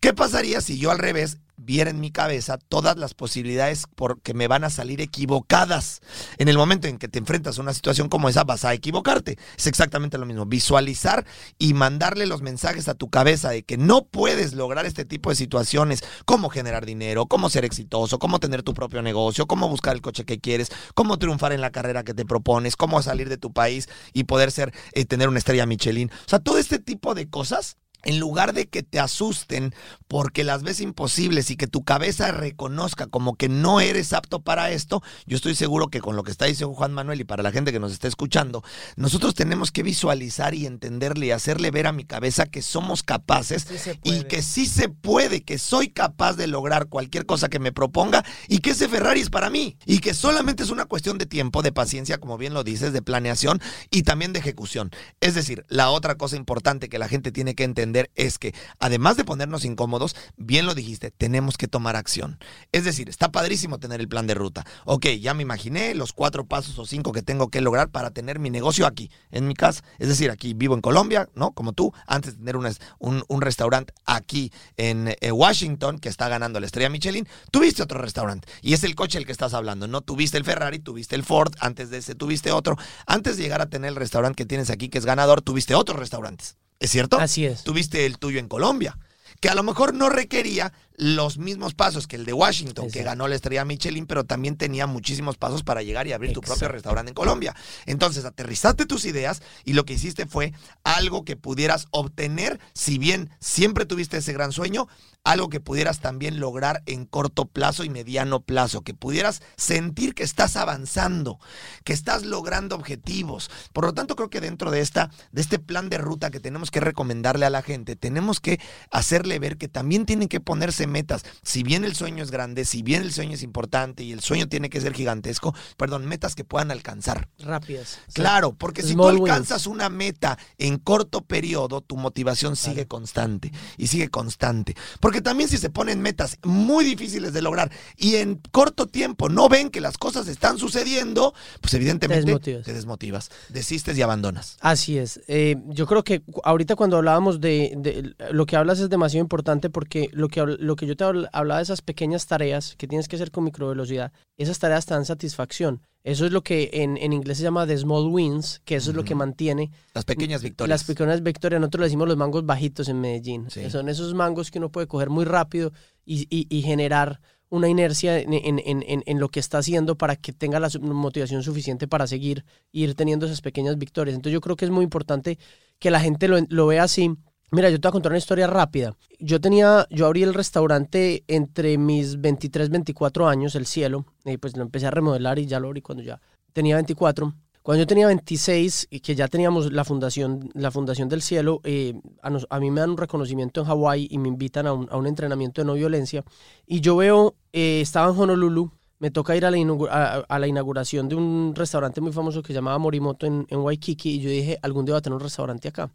¿Qué pasaría si yo al revés viera en mi cabeza todas las posibilidades porque me van a salir equivocadas? En el momento en que te enfrentas a una situación como esa, vas a equivocarte. Es exactamente lo mismo. Visualizar y mandarle los mensajes a tu cabeza de que no puedes lograr este tipo de situaciones, cómo generar dinero, cómo ser exitoso, cómo tener tu propio negocio, cómo buscar el coche que quieres, cómo triunfar en la carrera que te propones, cómo salir de tu país y poder ser, eh, tener una estrella Michelin. O sea, todo este tipo de cosas en lugar de que te asusten porque las ves imposibles y que tu cabeza reconozca como que no eres apto para esto, yo estoy seguro que con lo que está diciendo Juan Manuel y para la gente que nos está escuchando, nosotros tenemos que visualizar y entenderle y hacerle ver a mi cabeza que somos capaces Sí y que sí se puede, que soy capaz de lograr cualquier cosa que me proponga y que ese Ferrari es para mí y que solamente es una cuestión de tiempo, de paciencia, como bien lo dices, de planeación y también de ejecución. Es decir, la otra cosa importante que la gente tiene que entender es que además de ponernos incómodos, bien lo dijiste, tenemos que tomar acción. Es decir, está padrísimo tener el plan de ruta. Ok, ya me imaginé los cuatro pasos o cinco que tengo que lograr para tener mi negocio aquí, en mi casa. Es decir, aquí vivo en Colombia, ¿no? Como tú, antes de tener un, un restaurante aquí en eh, Washington que está ganando la estrella Michelin, tuviste otro restaurante. Y es el coche el que estás hablando. No tuviste el Ferrari, tuviste el Ford, antes de ese tuviste otro. Antes de llegar a tener el restaurante que tienes aquí, que es ganador, tuviste otros restaurantes. ¿Es cierto? Así es. Tuviste el tuyo en Colombia, que a lo mejor no requería los mismos pasos que el de Washington, que ganó la estrella Michelin, pero también tenía muchísimos pasos para llegar y abrir tu propio restaurante en Colombia. Entonces, aterrizaste tus ideas y lo que hiciste fue algo que pudieras obtener, si bien siempre tuviste ese gran sueño, algo que pudieras también lograr en corto plazo y mediano plazo, que pudieras sentir que estás avanzando, que estás logrando objetivos. Por lo tanto, creo que dentro de esta de este plan de ruta que tenemos que recomendarle a la gente, tenemos que hacerle ver que también tienen que ponerse metas. Si bien el sueño es grande, si bien el sueño es importante y el sueño tiene que ser gigantesco, perdón, metas que puedan alcanzar. Rápidas. Claro, porque si tú alcanzas una meta en corto periodo, tu motivación sigue constante y sigue constante. Porque también si se ponen metas muy difíciles de lograr y en corto tiempo no ven que las cosas están sucediendo, pues evidentemente te desmotivas, te desmotivas desistes y abandonas. Así es. Eh, yo creo que ahorita cuando hablábamos de, lo que hablas es demasiado importante porque lo que, lo que yo te hablaba de esas pequeñas tareas que tienes que hacer con microvelocidad, esas tareas te dan satisfacción. Eso es lo que en, inglés se llama the small wins, que eso es lo que mantiene. Las pequeñas victorias. Las pequeñas victorias. Nosotros le decimos los mangos bajitos en Medellín. Son esos mangos que uno puede coger muy rápido y, generar una inercia en, lo que está haciendo para que tenga la motivación suficiente para seguir ir teniendo esas pequeñas victorias. Entonces yo creo que es muy importante que la gente lo, lo vea así Mira, yo te voy a contar una historia rápida. Yo tenía, yo abrí el restaurante entre mis 23, 24 años, El Cielo, y pues lo empecé a remodelar y ya lo abrí cuando ya tenía 24. Cuando yo tenía 26, y que ya teníamos la fundación, la fundación del Cielo, eh, a, mí me dan un reconocimiento en Hawái y me invitan a un, entrenamiento de no violencia. Y yo veo, eh, estaba en Honolulu, me toca ir a la, a, inauguración de un restaurante muy famoso que se llamaba Morimoto en, en Waikiki, y yo dije, algún día va a tener un restaurante acá.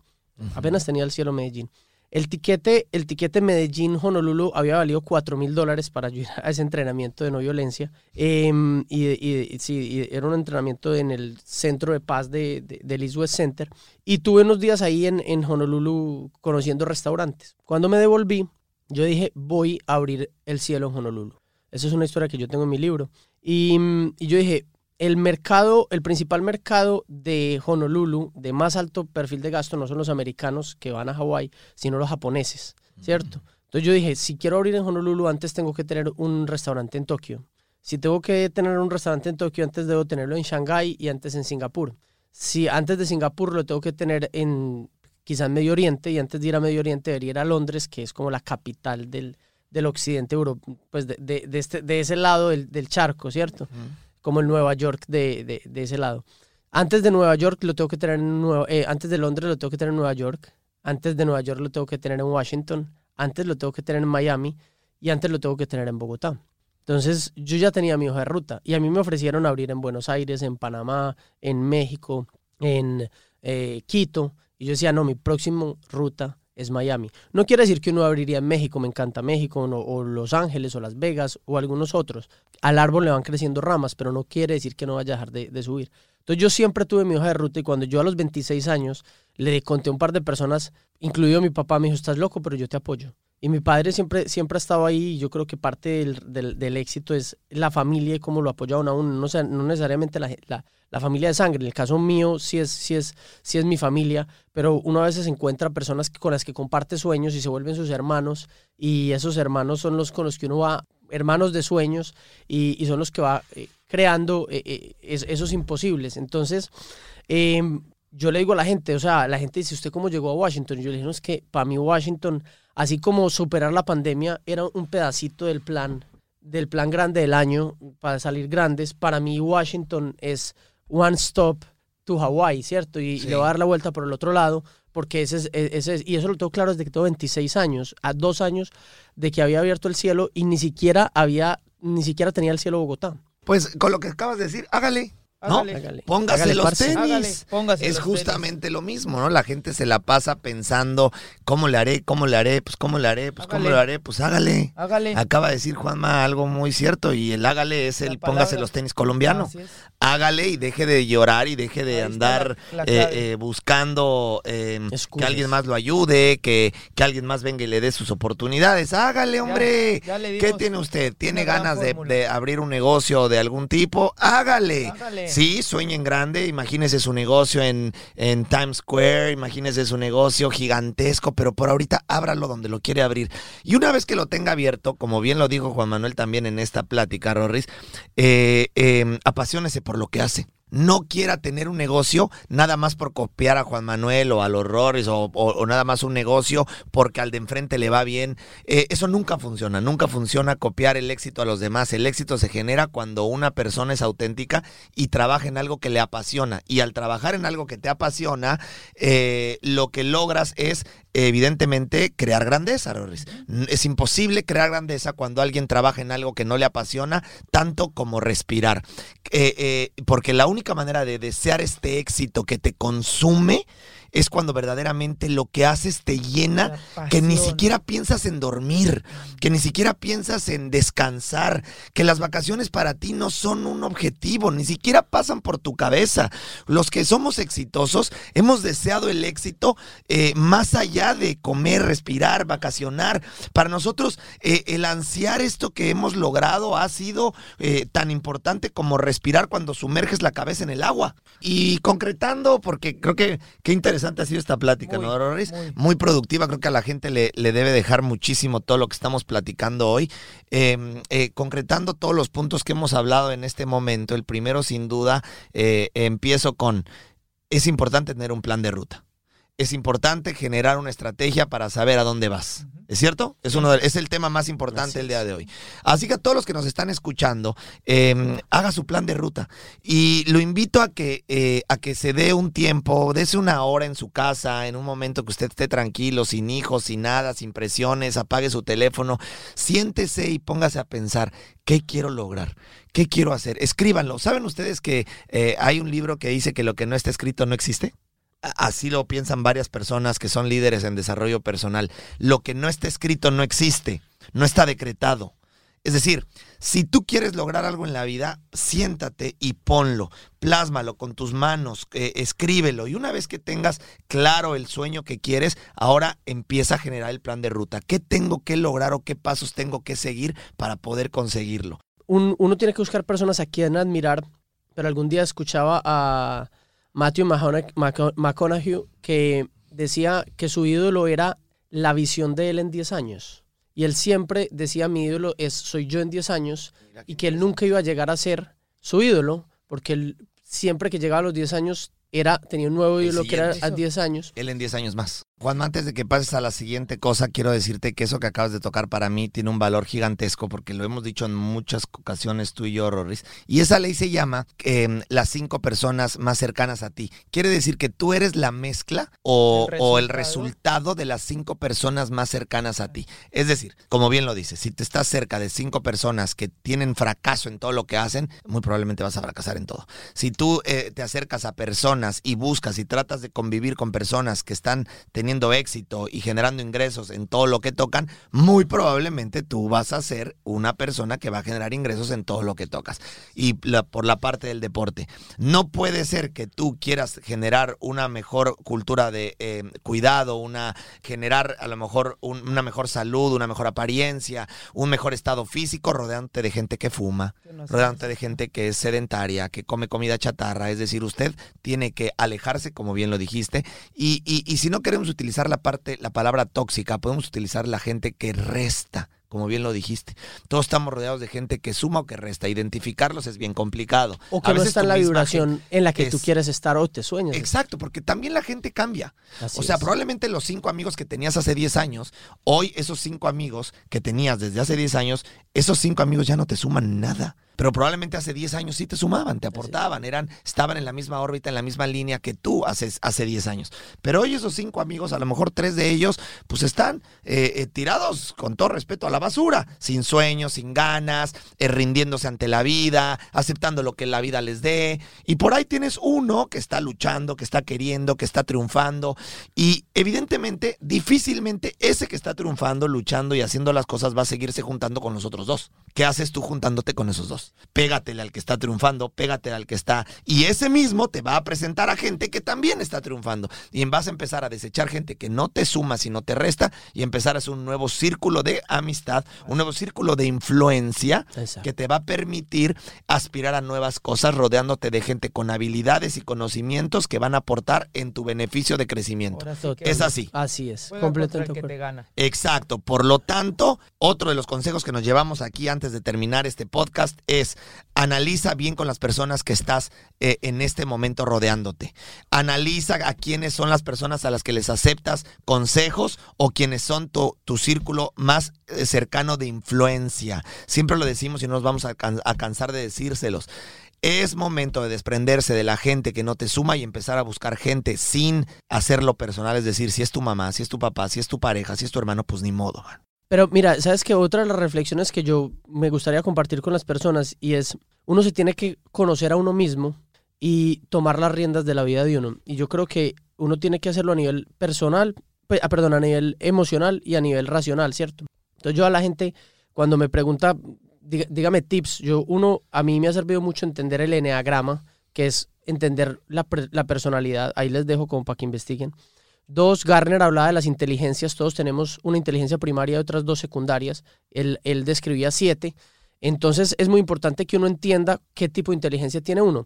Apenas tenía el cielo Medellín. El tiquete, el tiquete Medellín-Honolulu había valido 4 mil dólares para ir a ese entrenamiento de no violencia. Em, y, sí, era un entrenamiento en el centro de paz de, del East West Center. Y tuve unos días ahí en, en Honolulu conociendo restaurantes. Cuando me devolví, yo dije, voy a abrir el cielo en Honolulu. Esa es una historia que yo tengo en mi libro. Y, y yo dije, el mercado, el principal mercado de Honolulu, de más alto perfil de gasto, no son los americanos que van a Hawái, sino los japoneses, ¿cierto? Entonces yo dije, si quiero abrir en Honolulu, antes tengo que tener un restaurante en Tokio. Si tengo que tener un restaurante en Tokio, antes debo tenerlo en Shanghái y antes en Singapur. Si antes de Singapur lo tengo que tener en quizás Medio Oriente y antes de ir a Medio Oriente debería ir a Londres, que es como la capital del, del occidente europeo, pues de, de, este, de ese lado del, del charco, ¿cierto? Como el Nueva York de, ese lado. Antes de Nueva York lo tengo que tener en Nueva, eh, antes de Londres lo tengo que tener en Nueva York, antes de Nueva York lo tengo que tener en Washington, antes lo tengo que tener en Miami y antes lo tengo que tener en Bogotá. Entonces yo ya tenía mi hoja de ruta y a mí me ofrecieron abrir en Buenos Aires, en Panamá, en México, en eh, Quito y yo decía, no, mi próxima ruta es Miami. No quiere decir que uno abriría en México, me encanta México, o Los Ángeles, o Las Vegas, o algunos otros. Al árbol le van creciendo ramas, pero no quiere decir que no vaya a dejar de, subir. Entonces yo siempre tuve mi hoja de ruta y cuando yo a los 26 años le conté a un par de personas, incluido mi papá, me dijo, estás loco, pero yo te apoyo. Y mi padre siempre, siempre ha estado ahí y yo creo que parte del, éxito es la familia y cómo lo apoyaron a uno, no, no necesariamente la, la, familia de sangre. En el caso mío sí es, sí, es, sí es mi familia, pero uno a veces encuentra personas con las que comparte sueños y se vuelven sus hermanos y esos hermanos son los con los que uno va, hermanos de sueños y, y son los que va eh, creando eh, eh, esos imposibles. Entonces, em, yo le digo a la gente, o sea, la gente dice, ¿usted cómo llegó a Washington? yo le digo, no, es que para mí Washington así como superar la pandemia era un pedacito del plan, del plan grande del año para salir grandes, para mí Washington es one stop to Hawaii, ¿cierto? Y, le voy a dar la vuelta por el otro lado, porque ese es, e, ese es, y eso lo tengo claro desde que tengo 26 años, a dos años de que había abierto el cielo y ni siquiera había, ni siquiera tenía el cielo Bogotá. Pues con lo que acabas de decir, hágale. ¿No? Póngase los tenis. es justamente lo mismo, ¿no? La gente se la pasa pensando, ¿cómo le haré? ¿Cómo le haré? Pues ¿cómo le haré? Pues ¿cómo le haré? Pues hágale. Hágale. Acaba de decir Juanma algo muy cierto y el hágale es el póngase los tenis colombiano. Hágale y deje de llorar y deje de andar eh, eh, buscando em, que alguien más lo ayude, que, que alguien más venga y le dé sus oportunidades. Hágale, hombre. ¿Qué tiene usted? ¿Tiene ganas de, de, abrir un negocio de algún tipo? Hágale. Sí, sueñen grande, imagínese su negocio en, en Times Square, imagínese su negocio gigantesco, pero por ahorita ábralo donde lo quiere abrir. Y una vez que lo tenga abierto, como bien lo dijo Juan Manuel también en esta plática, Rorris, eh, eh, apasionese por lo que hace no quiera tener un negocio nada más por copiar a Juan Manuel o a los o- o nada más un negocio porque al de enfrente le va bien. Eh, eso nunca funciona, nunca funciona copiar el éxito a los demás. El éxito se genera cuando una persona es auténtica y trabaja en algo que le apasiona. Y al trabajar en algo que te apasiona, eh, lo que logras es evidentemente crear grandeza, Rorris. Es imposible crear grandeza cuando alguien trabaja en algo que no le apasiona tanto como respirar. Eh, eh, porque la única manera de desear este éxito que te consume es cuando verdaderamente lo que haces te llena, que ni siquiera piensas en dormir, que ni siquiera piensas en descansar, que las vacaciones para ti no son un objetivo, ni siquiera pasan por tu cabeza. Los que somos exitosos hemos deseado el éxito eh, más allá de comer, respirar, vacacionar. Para nosotros eh, el ansiar esto que hemos logrado ha sido eh, tan importante como respirar cuando sumerges la cabeza en el agua. Y concretando, porque creo que qué interesante ha sido esta plática, Muy, ¿no, Doris? muy. Muy productiva, creo que a la gente le, le debe dejar muchísimo todo lo que estamos platicando hoy. Eh, eh, concretando todos los puntos que hemos hablado en este momento, el primero sin duda, eh, empiezo con, es importante tener un plan de ruta. Es importante generar una estrategia para saber a dónde vas. ¿Es cierto? Es, uno de- es el tema más importante el día de hoy. Así que a todos los que nos están escuchando, eh, haga su plan de ruta. Y lo invito a que, eh, a que se dé un tiempo, dése una hora en su casa, en un momento que usted esté tranquilo, sin hijos, sin nada, sin presiones, apague su teléfono, siéntese y póngase a pensar, ¿qué quiero lograr? ¿Qué quiero hacer? Escríbanlo. ¿Saben ustedes que eh, hay un libro que dice que lo que no está escrito no existe? Así lo piensan varias personas que son líderes en desarrollo personal. Lo que no está escrito no existe, no está decretado. Es decir, si tú quieres lograr algo en la vida, siéntate y ponlo, plásmalo con tus manos, eh, escríbelo y una vez que tengas claro el sueño que quieres, ahora empieza a generar el plan de ruta. ¿Qué tengo que lograr o qué pasos tengo que seguir para poder conseguirlo? un- uno tiene que buscar personas a quien admirar, pero algún día escuchaba a Matthew McConaughey que decía que su ídolo era la visión de él en 10 años. Y él siempre decía, mi ídolo es soy yo en 10 años, y que él nunca iba a llegar a ser su ídolo, porque él siempre que llegaba a los 10 años era, tenía un nuevo ídolo que era a 10 años. Él en 10 años más. Juanma, antes de que pases a la siguiente cosa, quiero decirte que eso que acabas de tocar para mí tiene un valor gigantesco porque lo hemos dicho en muchas ocasiones tú y yo, Rorris. Y esa ley se llama eh, las cinco personas más cercanas a ti. Quiere decir que tú eres la mezcla o, El o el resultado. resultado de las cinco personas más cercanas a ti. Es decir, como bien lo dices, si te estás cerca de cinco personas que tienen fracaso en todo lo que hacen, muy probablemente vas a fracasar en todo. Si tú eh, te acercas a personas y buscas y tratas de convivir con personas que están teniendo éxito y generando ingresos en todo lo que tocan, muy probablemente tú vas a ser una persona que va a generar ingresos en todo lo que tocas. Y la- por la parte del deporte, no puede ser que tú quieras generar una mejor cultura de eh, cuidado, una generar a lo mejor un- una mejor salud, una mejor apariencia, un mejor estado físico, rodeándote de gente que fuma, no rodeándote de gente que es sedentaria, que come comida chatarra. Es decir, usted tiene que alejarse, como bien lo dijiste. Y, y- y si no queremos utilizar la parte, la palabra tóxica, podemos utilizar la gente que resta. Como bien lo dijiste, todos estamos rodeados de gente que suma o que resta. Identificarlos es bien complicado. O A que no veces está en la vibración en la que tú es- quieres estar o te sueñas. Exacto, porque también la gente cambia. Así o sea, es. probablemente los cinco amigos que tenías hace 10 años, hoy esos cinco amigos que tenías desde hace 10 años, esos cinco amigos ya no te suman nada. Pero probablemente hace 10 años sí te sumaban, te aportaban, eran, estaban en la misma órbita, en la misma línea que tú hace, hace 10 años. Pero hoy esos cinco amigos, a lo mejor tres de ellos, pues están eh, eh, tirados, con todo respeto, a la basura, sin sueños, sin ganas, eh, rindiéndose ante la vida, aceptando lo que la vida les dé. Y por ahí tienes uno que está luchando, que está queriendo, que está triunfando. Y evidentemente, difícilmente ese que está triunfando, luchando y haciendo las cosas va a seguirse juntando con los otros dos. ¿Qué haces tú juntándote con esos dos? Pégatele al que está triunfando, pégatele al que está. Y ese mismo te va a presentar a gente que también está triunfando. Y vas a empezar a desechar gente que no te suma, sino te resta, y empezar a hacer un nuevo círculo de amistad. un nuevo círculo de influencia Exacto. que te va a permitir aspirar a nuevas cosas rodeándote de gente con habilidades y conocimientos que van a aportar en tu beneficio de crecimiento. Es así. Así es, completamente que de te acuerdo. gana. Exacto. Por lo tanto, otro de los consejos que nos llevamos aquí antes de terminar este podcast es analiza bien con las personas que estás eh, en este momento rodeándote. Analiza a quiénes son las personas a las que les aceptas consejos o quienes son tu, círculo más eh, cercano de influencia. Siempre lo decimos y no nos vamos a, a cansar de decírselos. Es momento de desprenderse de la gente que no te suma y empezar a buscar gente sin hacerlo personal. Es decir, si es tu mamá, si es tu papá, si es tu pareja, si es tu hermano, pues ni modo. man. Pero mira, sabes que otra de las reflexiones que yo me gustaría compartir con las personas y es, uno se tiene que conocer a uno mismo y tomar las riendas de la vida de uno. Y yo creo que uno tiene que hacerlo a nivel personal, pe- ah, perdón, a nivel emocional y a nivel racional, ¿cierto? Entonces yo a la gente, cuando me pregunta, dígame tips, yo uno, a mí me ha servido mucho entender el eneagrama, que es entender la, la personalidad, ahí les dejo como para que investiguen. Dos, Garner hablaba de las inteligencias, todos tenemos una inteligencia primaria y otras dos secundarias, él, describía siete, entonces es muy importante que uno entienda qué tipo de inteligencia tiene uno.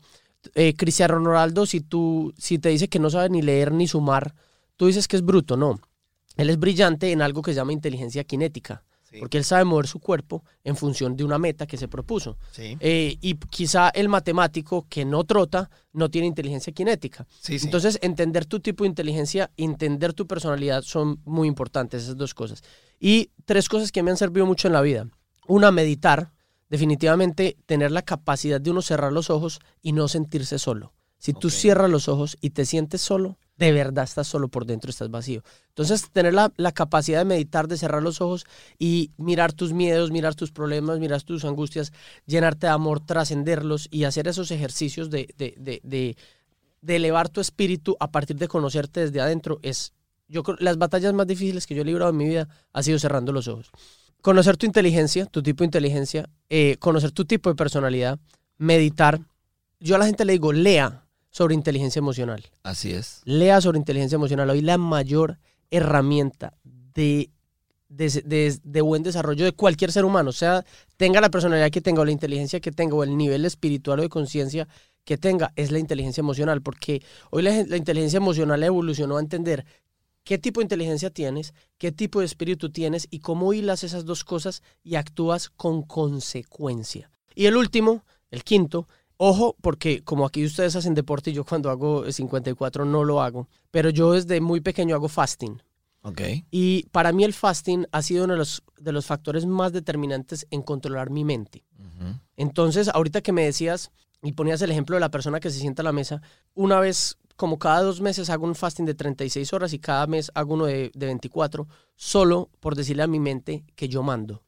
Eh, Cristiano Ronaldo, si, tú, si te dice que no sabe ni leer ni sumar, tú dices que es bruto, no. Él es brillante en algo que se llama inteligencia cinética, porque él sabe mover su cuerpo en función de una meta que se propuso. Sí. Eh, y quizá el matemático que no trota no tiene inteligencia cinética. Sí, sí. Entonces, entender tu tipo de inteligencia, entender tu personalidad son muy importantes, esas dos cosas. Y tres cosas que me han servido mucho en la vida. Una, meditar. Definitivamente, tener la capacidad de uno cerrar los ojos y no sentirse solo. Si tú cierras los ojos y te sientes solo, de verdad estás solo por dentro, estás vacío. Entonces, tener la, capacidad de meditar, de cerrar los ojos y mirar tus miedos, mirar tus problemas, mirar tus angustias, llenarte de amor, trascenderlos y hacer esos ejercicios de elevar tu espíritu a partir de conocerte desde adentro es, yo creo, las batallas más difíciles que yo he librado en mi vida ha sido cerrando los ojos. Conocer tu inteligencia, tu tipo de inteligencia, eh, conocer tu tipo de personalidad, meditar. Yo a la gente le digo, lea sobre inteligencia emocional. Así es. Lea sobre inteligencia emocional. Hoy la mayor herramienta de, de, de- de buen desarrollo de cualquier ser humano, o sea, tenga la personalidad que tenga o la inteligencia que tenga o el nivel espiritual o de conciencia que tenga, es la inteligencia emocional, porque hoy la, la inteligencia emocional evolucionó a entender qué tipo de inteligencia tienes, qué tipo de espíritu tienes y cómo hilas esas dos cosas y actúas con consecuencia. Y el último, el quinto, ojo, porque como aquí ustedes hacen deporte y yo cuando hago 54 no lo hago, pero yo desde muy pequeño hago fasting. Ok. Y para mí el fasting ha sido uno de los, de los factores más determinantes en controlar mi mente. Entonces, ahorita que me decías y ponías el ejemplo de la persona que se sienta a la mesa, una vez, como cada dos meses hago un fasting de 36 horas y cada mes hago uno de, de 24, solo por decirle a mi mente que yo mando,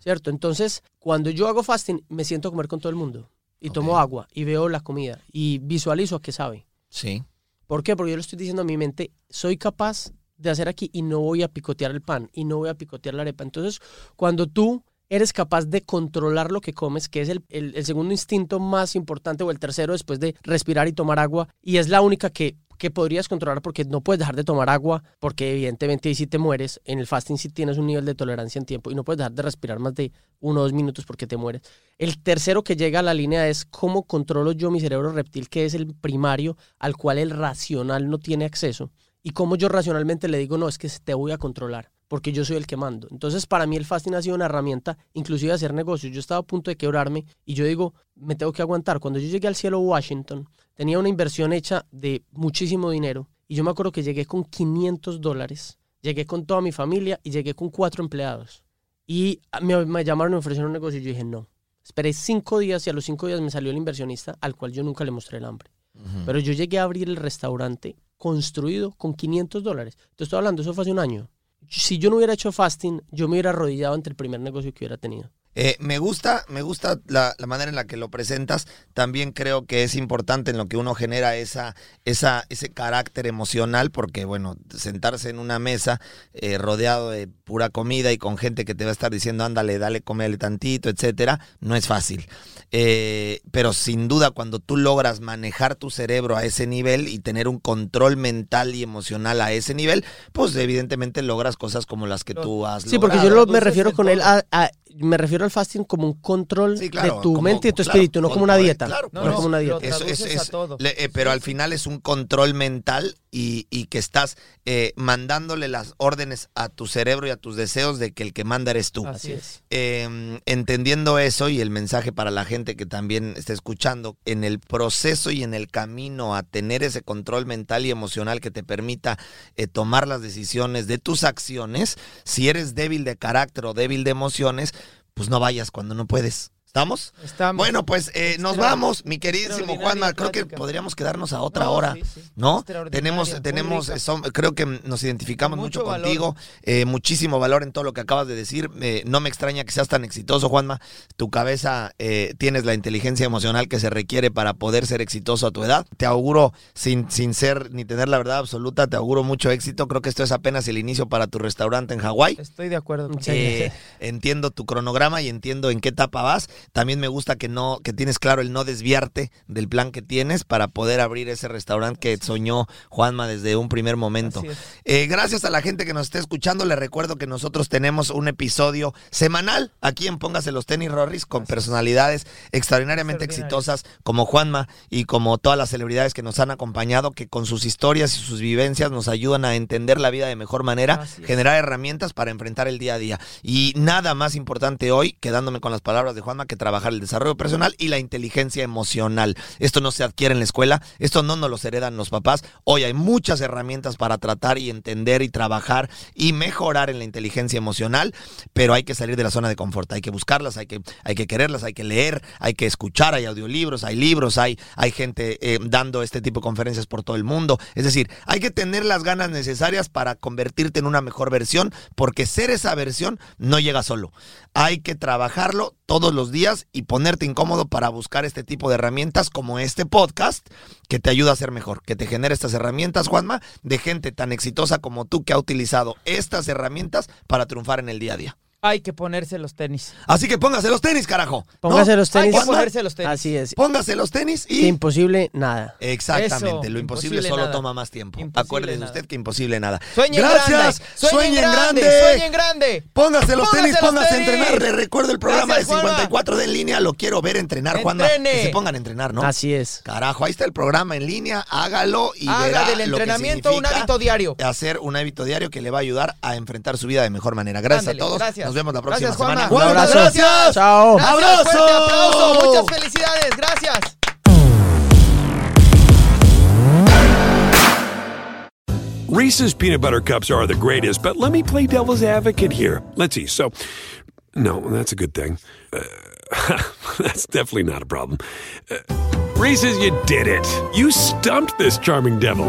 ¿cierto? Entonces, cuando yo hago fasting, me siento a comer con todo el mundo y tomo agua y veo la comida y visualizo a qué sabe. Sí. ¿Por qué? Porque yo le estoy diciendo a mi mente, soy capaz de hacer aquí y no voy a picotear el pan y no voy a picotear la arepa. Entonces, cuando tú eres capaz de controlar lo que comes, que es el, el- segundo instinto más importante o el tercero después de respirar y tomar agua, y es la única que, que podrías controlar porque no puedes dejar de tomar agua, porque evidentemente si te mueres, en el fasting si tienes un nivel de tolerancia en tiempo y no puedes dejar de respirar más de uno o dos minutos porque te mueres. El tercero que llega a la línea es cómo controlo yo mi cerebro reptil, que es el primario al cual el racional no tiene acceso. Y cómo yo racionalmente le digo, no, es que te voy a controlar, porque yo soy el que mando. Entonces, para mí el fasting ha sido una herramienta, inclusive de hacer negocios. Yo estaba a punto de quebrarme y yo digo, me tengo que aguantar. Cuando yo llegué al cielo Washington, tenía una inversión hecha de muchísimo dinero y yo me acuerdo que llegué con 500 dólares, llegué con toda mi familia y llegué con cuatro empleados. Y me, me llamaron y me ofrecieron un negocio y yo dije, no. Esperé cinco días y a los cinco días me salió el inversionista al cual yo nunca le mostré el hambre. Pero yo llegué a abrir el restaurante construido con 500 dólares. Te estoy hablando, eso fue hace un año. Si yo no hubiera hecho fasting, yo me hubiera arrodillado ante el primer negocio que hubiera tenido. Eh, me gusta, me gusta la, la manera en la que lo presentas. También creo que es importante en lo que uno genera esa, esa, ese carácter emocional, porque bueno, sentarse en una mesa eh, rodeado de pura comida y con gente que te va a estar diciendo, ándale, dale, comele tantito, etcétera, no es fácil. Eh, pero sin duda, cuando tú logras manejar tu cerebro a ese nivel y tener un control mental y emocional a ese nivel, pues evidentemente logras cosas como las que tú has Sí, porque yo lo- me refiero con él a, a- me refiero al fasting como un control Sí, claro, de tu como- mente y tu claro, espíritu, no como una dieta. claro, no, por como una dieta. Eso es- es- le- eh, pero al final es un control mental y, y que estás eh, mandándole las órdenes a tu cerebro y a tus deseos de que el que manda eres tú. Así es. Eh, entendiendo eso y el mensaje para la gente que también está escuchando, en el proceso y en el camino a tener ese control mental y emocional que te permita eh, tomar las decisiones de tus acciones, si eres débil de carácter o débil de emociones, pues no vayas cuando no puedes. ¿Estamos? Estamos. Bueno, pues eh, nos vamos, mi queridísimo Juanma. Creo que podríamos quedarnos a otra No, hora, sí, sí. ¿no? Tenemos, tenemos, son- creo que nos identificamos Mucho contigo, eh, muchísimo valor en todo lo que acabas de decir. Eh, no me extraña que seas tan exitoso, Juanma. Tu cabeza eh, tienes la inteligencia emocional que se requiere para poder ser exitoso a tu edad. Te auguro, sin, sin ser ni tener la verdad absoluta, te auguro mucho éxito. Creo que esto es apenas el inicio para tu restaurante en Hawái. Estoy de acuerdo con Eh, entiendo tu cronograma y entiendo en qué etapa vas. También me gusta que no, que tienes claro el no desviarte del plan que tienes para poder abrir ese restaurante que soñó Juanma desde un primer momento. Eh, gracias a la gente que nos esté escuchando. Les recuerdo que nosotros tenemos un episodio semanal aquí en Póngase los tenis Rorris con personalidades extraordinariamente exitosas como Juanma y como todas las celebridades que nos han acompañado, que con sus historias y sus vivencias nos ayudan a entender la vida de mejor manera, generar herramientas para enfrentar el día a día. Y nada más importante hoy, quedándome con las palabras de Juanma, que trabajar el desarrollo personal y la inteligencia emocional. Esto no se adquiere en la escuela, esto no nos los heredan los papás. Hoy hay muchas herramientas para tratar y entender y trabajar y mejorar en la inteligencia emocional, pero hay que salir de la zona de confort, hay que buscarlas, hay que, hay que quererlas, hay que leer, hay que escuchar, hay audiolibros, hay libros, hay, hay gente eh, dando este tipo de conferencias por todo el mundo. Es decir, hay que tener las ganas necesarias para convertirte en una mejor versión, porque ser esa versión no llega solo. Hay que trabajarlo todos los días y ponerte incómodo para buscar este tipo de herramientas como este podcast que te ayuda a ser mejor, que te genere estas herramientas, Juanma, de gente tan exitosa como tú que ha utilizado estas herramientas para triunfar en el día a día. Hay que ponerse los tenis. Así que póngase los tenis, carajo. ¿no? Póngase los tenis. Hay que ponerse los tenis. Así es. Póngase los tenis y... Que imposible, nada. Exactamente, Eso, lo imposible, imposible solo nada. toma más tiempo. Imposible Acuérdese nada. usted que imposible nada. Sueñen Gracias, grande. sueñen grande. Sueñen grande. Póngase los tenis, Póngase los póngase a entrenar. Le recuerdo el programa Gracias, de Juanma. 54 de en línea. Lo quiero ver entrenar, Juanma. Que se pongan a entrenar, ¿no? Así es. Carajo, ahí está el programa en línea. Hágalo y Haga verá del lo que entrenamiento un hábito diario. Hacer un hábito diario que le va a ayudar a enfrentar su vida de mejor manera. Gracias Ándele, a todos. gracias. Nos vemos la próxima Gracias, semana. Juanma, Un abrazo. gracias. Chao. Gracias, ¡Abrazo! fuerte aplauso. Muchas felicidades. Gracias. Reese's peanut butter cups are the greatest, but let me play devil's advocate here. Let's see. So, no, that's a good thing. Uh, that's definitely not a problem. Uh, Reese's, you did it. You stumped this charming devil.